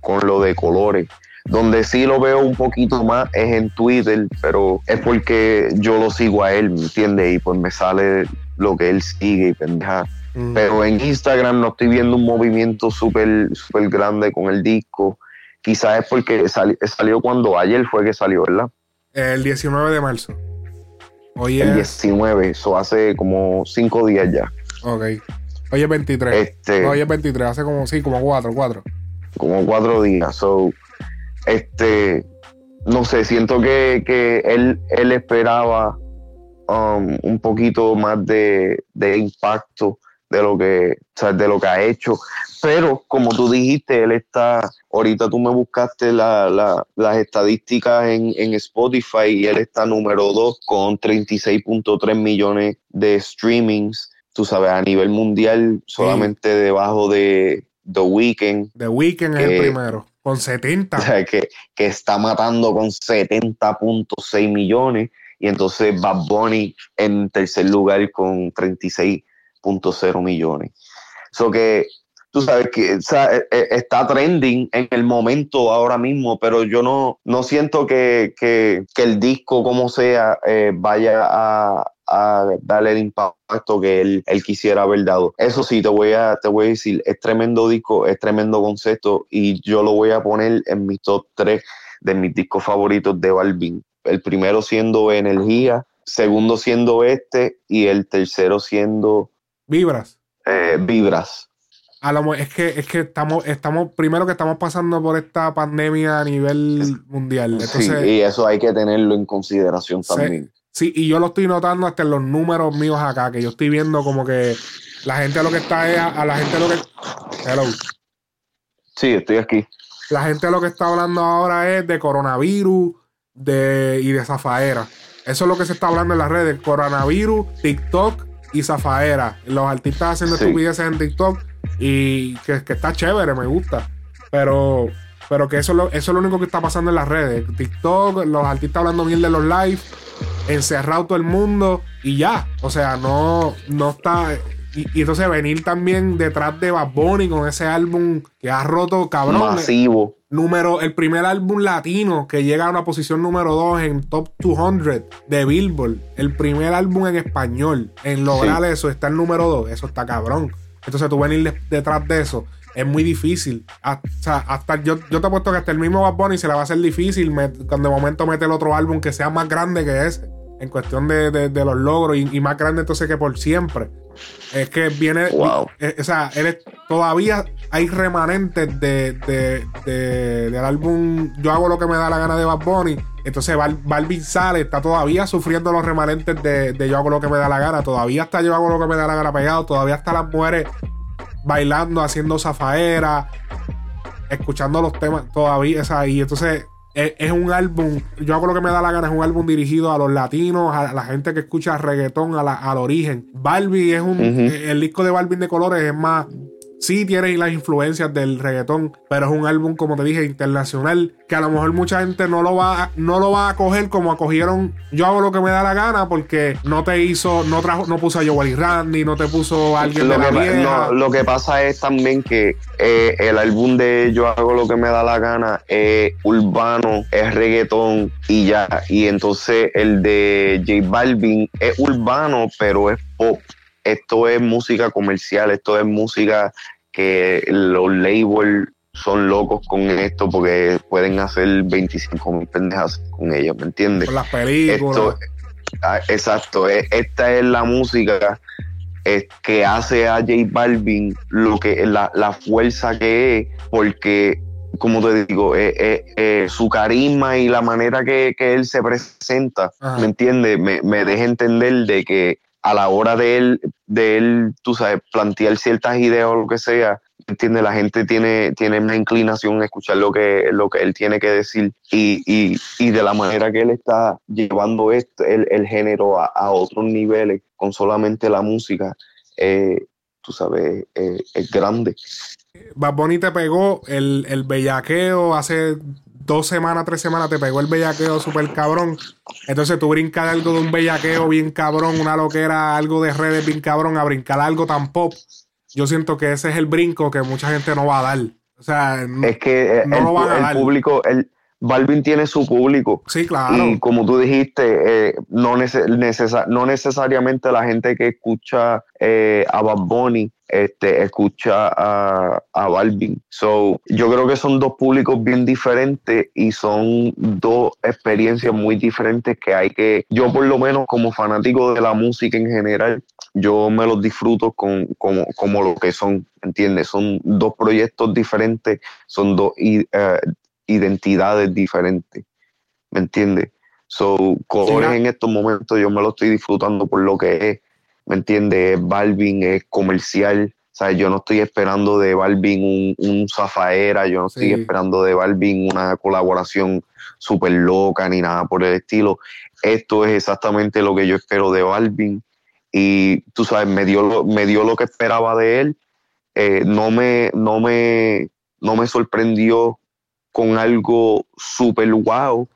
con lo de colores. Donde sí lo veo un poquito más es en Twitter, pero es porque yo lo sigo a él, ¿me entiendes? Y pues me sale lo que él sigue y pendeja. Mm. Pero en Instagram no estoy viendo un movimiento súper super grande con el disco. Quizás es porque salió cuando ayer fue que salió, ¿verdad? El 19 de marzo. Hoy el 19, eso hace como cinco días ya. Ok. Hoy es 23. Este, hoy es 23, hace como, sí, como cuatro, cuatro. Como cuatro días. So, este, no sé, siento que, que él, él esperaba um, un poquito más de, de impacto de lo que, de lo que ha hecho. Pero como tú dijiste, él está, ahorita tú me buscaste las estadísticas en, Spotify y él está número 2 con 36.3 millones de streamings, tú sabes, a nivel mundial, solamente debajo de The Weeknd. The Weeknd es el primero, con 70. O sea, que, que está matando con 70.6 millones. Y entonces Bad Bunny en tercer lugar con 36.0 millones. Eso que tú sabes que e, e, está trending en el momento ahora mismo, pero yo no, no siento que, el disco, como sea, eh, vaya a, darle el impacto que él, quisiera haber dado. Eso sí, te voy, a, te voy a decir, es tremendo disco, es tremendo concepto y yo lo voy a poner en mi top 3 de mis discos favoritos de Balvin. El primero siendo Energía, segundo siendo este y el tercero siendo... Vibras. Eh, vibras. A lo, es que es que estamos estamos primero que estamos pasando por esta pandemia a nivel mundial sí, y eso hay que tenerlo en consideración también. Sí y yo lo estoy notando hasta en los números míos acá que yo estoy viendo como que la gente lo que está es a, la gente lo que hello. Sí estoy aquí. La gente lo que está hablando ahora es de coronavirus de y de zafaera. Eso es lo que se está hablando en las redes coronavirus TikTok y zafaera los artistas haciendo estupideces en TikTok y que, está chévere, me gusta. Pero, pero que eso, eso es lo único que está pasando en las redes. TikTok, los artistas hablando bien de los live, encerrado todo el mundo y ya. O sea, no, no está. Y, y entonces venir también detrás de Bad Bunny con ese álbum que ha roto, cabrón. Masivo. Número, el primer álbum latino que llega a una posición número 2 en Top 200 de Billboard. El primer álbum en español. En lograr eso, está el número 2. Eso está cabrón. Entonces tú venir de- detrás de eso es muy difícil. Hasta, hasta yo, yo te apuesto que hasta el mismo Bad Bunny se le va a hacer difícil me- cuando de momento mete el otro álbum que sea más grande que ese. En cuestión de, de- de los logros y, y más grande entonces que por siempre. Es que viene. Wow. eh, o sea, él es- todavía hay remanentes de, de- de- del álbum Yo hago lo que me da la gana de Bad Bunny. Entonces Bal- Balvin sale, está todavía sufriendo los remanentes de, de Yo hago lo que me da la gana. Todavía está Yo hago lo que me da la gana pegado. Todavía está las mujeres bailando, haciendo zafaera, escuchando los temas todavía. O sea, y entonces es, es un álbum, yo hago lo que me da la gana, es un álbum dirigido a los latinos, a la gente que escucha reggaetón, a la- al origen. Barbie es un, el disco de Barbie de colores es más, sí tiene las influencias del reggaetón, pero es un álbum, como te dije, internacional, que a lo mejor mucha gente no lo va, a- no lo va a coger como acogieron yo hago lo que me da la gana, porque no te hizo, no trajo, no puso a Joel y Randy, no te puso a alguien Lo de la que, pa- vieja. no, lo que pasa es también que eh, el álbum de Yo hago lo que me da la gana es urbano, es reggaetón y ya. Y entonces el de J Balvin es urbano, pero es pop. Esto es música comercial, esto es música que los labels son locos con esto porque pueden hacer 25 mil pendejas con ellos, ¿me entiendes? Con las películas. Esto, ah, exacto, eh, esta es la música que hace a J Balvin lo que la, la fuerza que es, porque como te digo, eh, eh, eh, su carisma y la manera que, que él se presenta, Ajá. ¿me entiendes? Me, me deja entender de que a la hora de él, de él, tú sabes, plantear ciertas ideas o lo que sea, ¿me entiendes? La gente tiene, tiene una inclinación a escuchar lo que, lo que él tiene que decir y, y, y de la manera que él está llevando esto, el, el género a, a otros niveles con solamente la música, eh, tú sabes, eh, es grande. Bad Bunny te pegó el, el bellaqueo hace dos semanas, tres semanas, te pegó el bellaqueo súper cabrón. Entonces tú brincar algo de un bellaqueo bien cabrón, una loquera, algo de redes bien cabrón, a brincar algo tan pop. Yo siento que ese es el brinco que mucha gente no va a dar. O sea, Es que eh, No el, lo van a el dar. público, el Balvin tiene su público. sí, claro. Y como tú dijiste, eh, no, nece- necesa- no necesariamente la gente que escucha eh, a Bad Bunny este, escucha a, a Balvin. So, yo creo que son dos públicos bien diferentes y son dos experiencias muy diferentes que hay que, yo por lo menos como fanático de la música en general, yo me los disfruto con, como, como lo que son, ¿entiendes? Son dos proyectos diferentes, son dos eh, identidades diferentes, ¿me entiendes? So, colores Sí, en estos momentos yo me lo estoy disfrutando por lo que es, ¿me entiendes? Es Balvin, es comercial, o sea, yo no estoy esperando de Balvin un, un zafaera, yo no estoy Sí. esperando de Balvin una colaboración súper loca ni nada por el estilo. Esto es exactamente lo que yo espero de Balvin y tú sabes, me dio lo, me dio lo que esperaba de él. Eh, no, me, no, me, no me sorprendió con algo súper wow,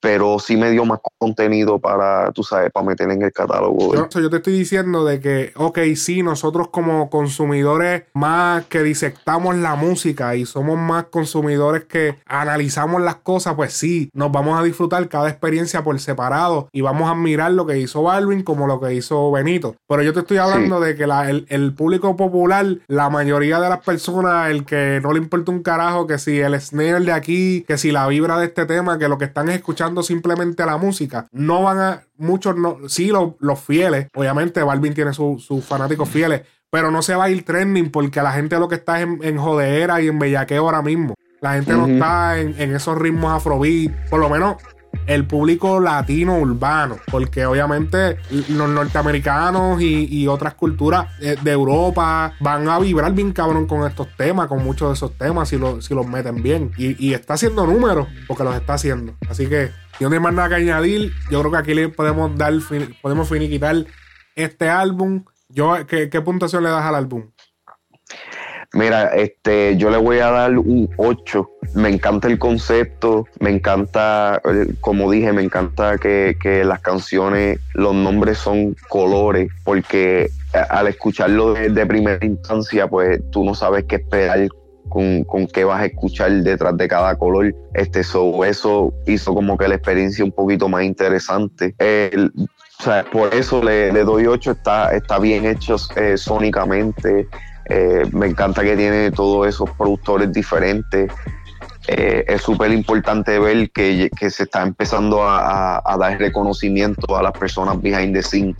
pero sí me dio más contenido para, tú sabes, para meter en el catálogo. Yo, yo te estoy diciendo de que, ok, sí, nosotros como consumidores más que disectamos la música y somos más consumidores que analizamos las cosas, pues sí, nos vamos a disfrutar cada experiencia por separado y vamos a admirar lo que hizo Balvin como lo que hizo Benito. Pero yo te estoy hablando de que la- el, el público popular, la mayoría de las personas, el que no le importa un carajo, que si el snare de aquí, que si la vibra de este tema, que lo que están es escuchando simplemente la música, no van a, muchos no, sí los, los fieles, obviamente Balvin tiene su- sus fanáticos fieles, pero no se va a ir trending porque la gente lo que está es en, en jodeera y en bellaqueo ahora mismo. La gente no está en, en esos ritmos afrobeat, por lo menos el público latino urbano, porque obviamente los norteamericanos y, otras culturas eh, de Europa van a vibrar bien cabrón con estos temas, con muchos de esos temas, si, lo- si los meten bien. Y, está haciendo números, porque los está haciendo. Así que, si no hay más nada que añadir, yo creo que aquí le podemos dar, podemos finiquitar este álbum. Yo, ¿qué, qué puntuación le das al álbum? Mira, este, yo le voy a dar un 8. Me encanta el concepto, me encanta, como dije, me encanta que, que las canciones, los nombres son colores, porque al escucharlo de, primera instancia, pues tú no sabes qué esperar con, con, qué vas a escuchar detrás de cada color. Este, eso hizo como que la experiencia un poquito más interesante. o sea, por eso le, doy 8, está, está bien hecho eh, sónicamente. Eh, me encanta que tiene todos esos productores diferentes. Eh, es súper importante ver que, se está empezando a, dar reconocimiento a las personas behind the scene.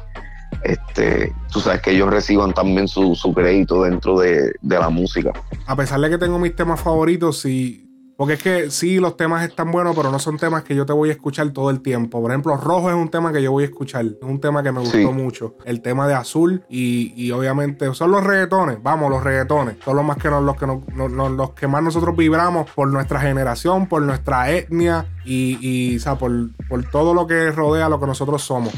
Este, tú sabes que ellos reciban también su, crédito dentro de, de, la música. A pesar de que tengo mis temas favoritos, sí, porque es que sí, los temas están buenos, pero no son temas que yo te voy a escuchar todo el tiempo. Por ejemplo, Rojo es un tema que yo voy a escuchar. Es un tema que me gustó mucho. El tema de Azul y, obviamente son los reggaetones. Vamos, los reggaetones. Son los más que los que los que más nosotros vibramos por nuestra generación, por nuestra etnia y, y o sea, por, por todo lo que rodea lo que nosotros somos.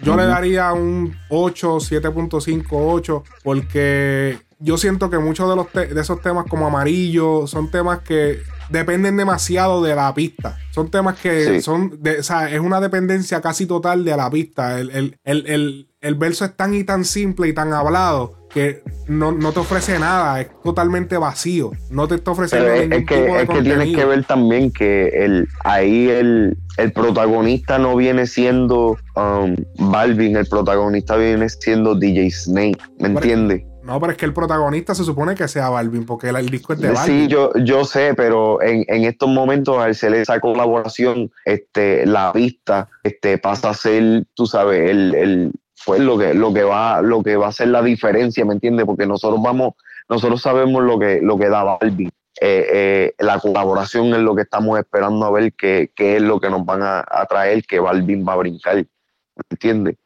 Yo le daría un 8, 7.5, 8, porque yo siento que muchos de, los de esos temas como amarillo son temas que dependen demasiado de la pista. Son temas que son, de, o sea, es una dependencia casi total de la pista. El, el, verso es tan y tan simple y tan hablado que no, te ofrece nada, es totalmente vacío. No te está ofreciendo ningún es que, tipo de es que tienes que ver también que el, ahí el, protagonista no viene siendo um, Balvin, el protagonista viene siendo DJ Snake, ¿me entiendes? No, pero es que el protagonista se supone que sea Balvin, porque el, disco es de Balvin. Sí, yo, yo sé, pero en, estos momentos, al ser esa colaboración, este, la pista este, pasa a ser, tú sabes, el, el pues lo que, lo que va, lo que va a ser la diferencia, ¿me entiendes? Porque nosotros vamos, nosotros sabemos lo que, lo que da Balvin. Eh, eh, la colaboración es lo que estamos esperando a ver qué, es lo que nos van a, traer, que Balvin va a brincar, ¿me entiendes?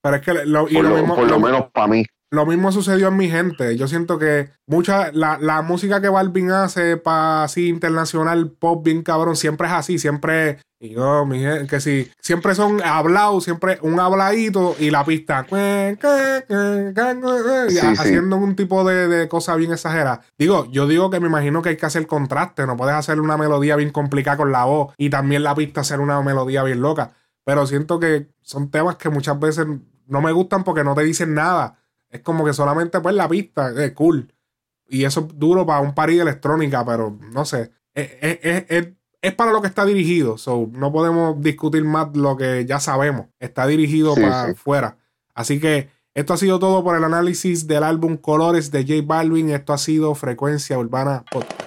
Pero es que lo, por lo menos para mí. Lo mismo sucedió en mi gente. Yo siento que mucha, la, la música que Balvin hace para así internacional, pop bien cabrón, siempre es así, siempre, y yo, mi gente, que siempre son hablados, siempre un habladito y la pista, haciendo un tipo de, de cosa bien exagerada. Digo, yo digo que me imagino que hay que hacer contraste, no puedes hacer una melodía bien complicada con la voz y también la pista hacer una melodía bien loca. Pero siento que son temas que muchas veces no me gustan porque no te dicen nada es como que solamente pues la pista, es cool. Y eso es duro para un party de electrónica, pero no sé. Es, para lo que está dirigido. So, no podemos discutir más lo que ya sabemos. Está dirigido para afuera. Así que esto ha sido todo por el análisis del álbum Colores de J Balvin. Esto ha sido Frecuencia Urbana Podcast.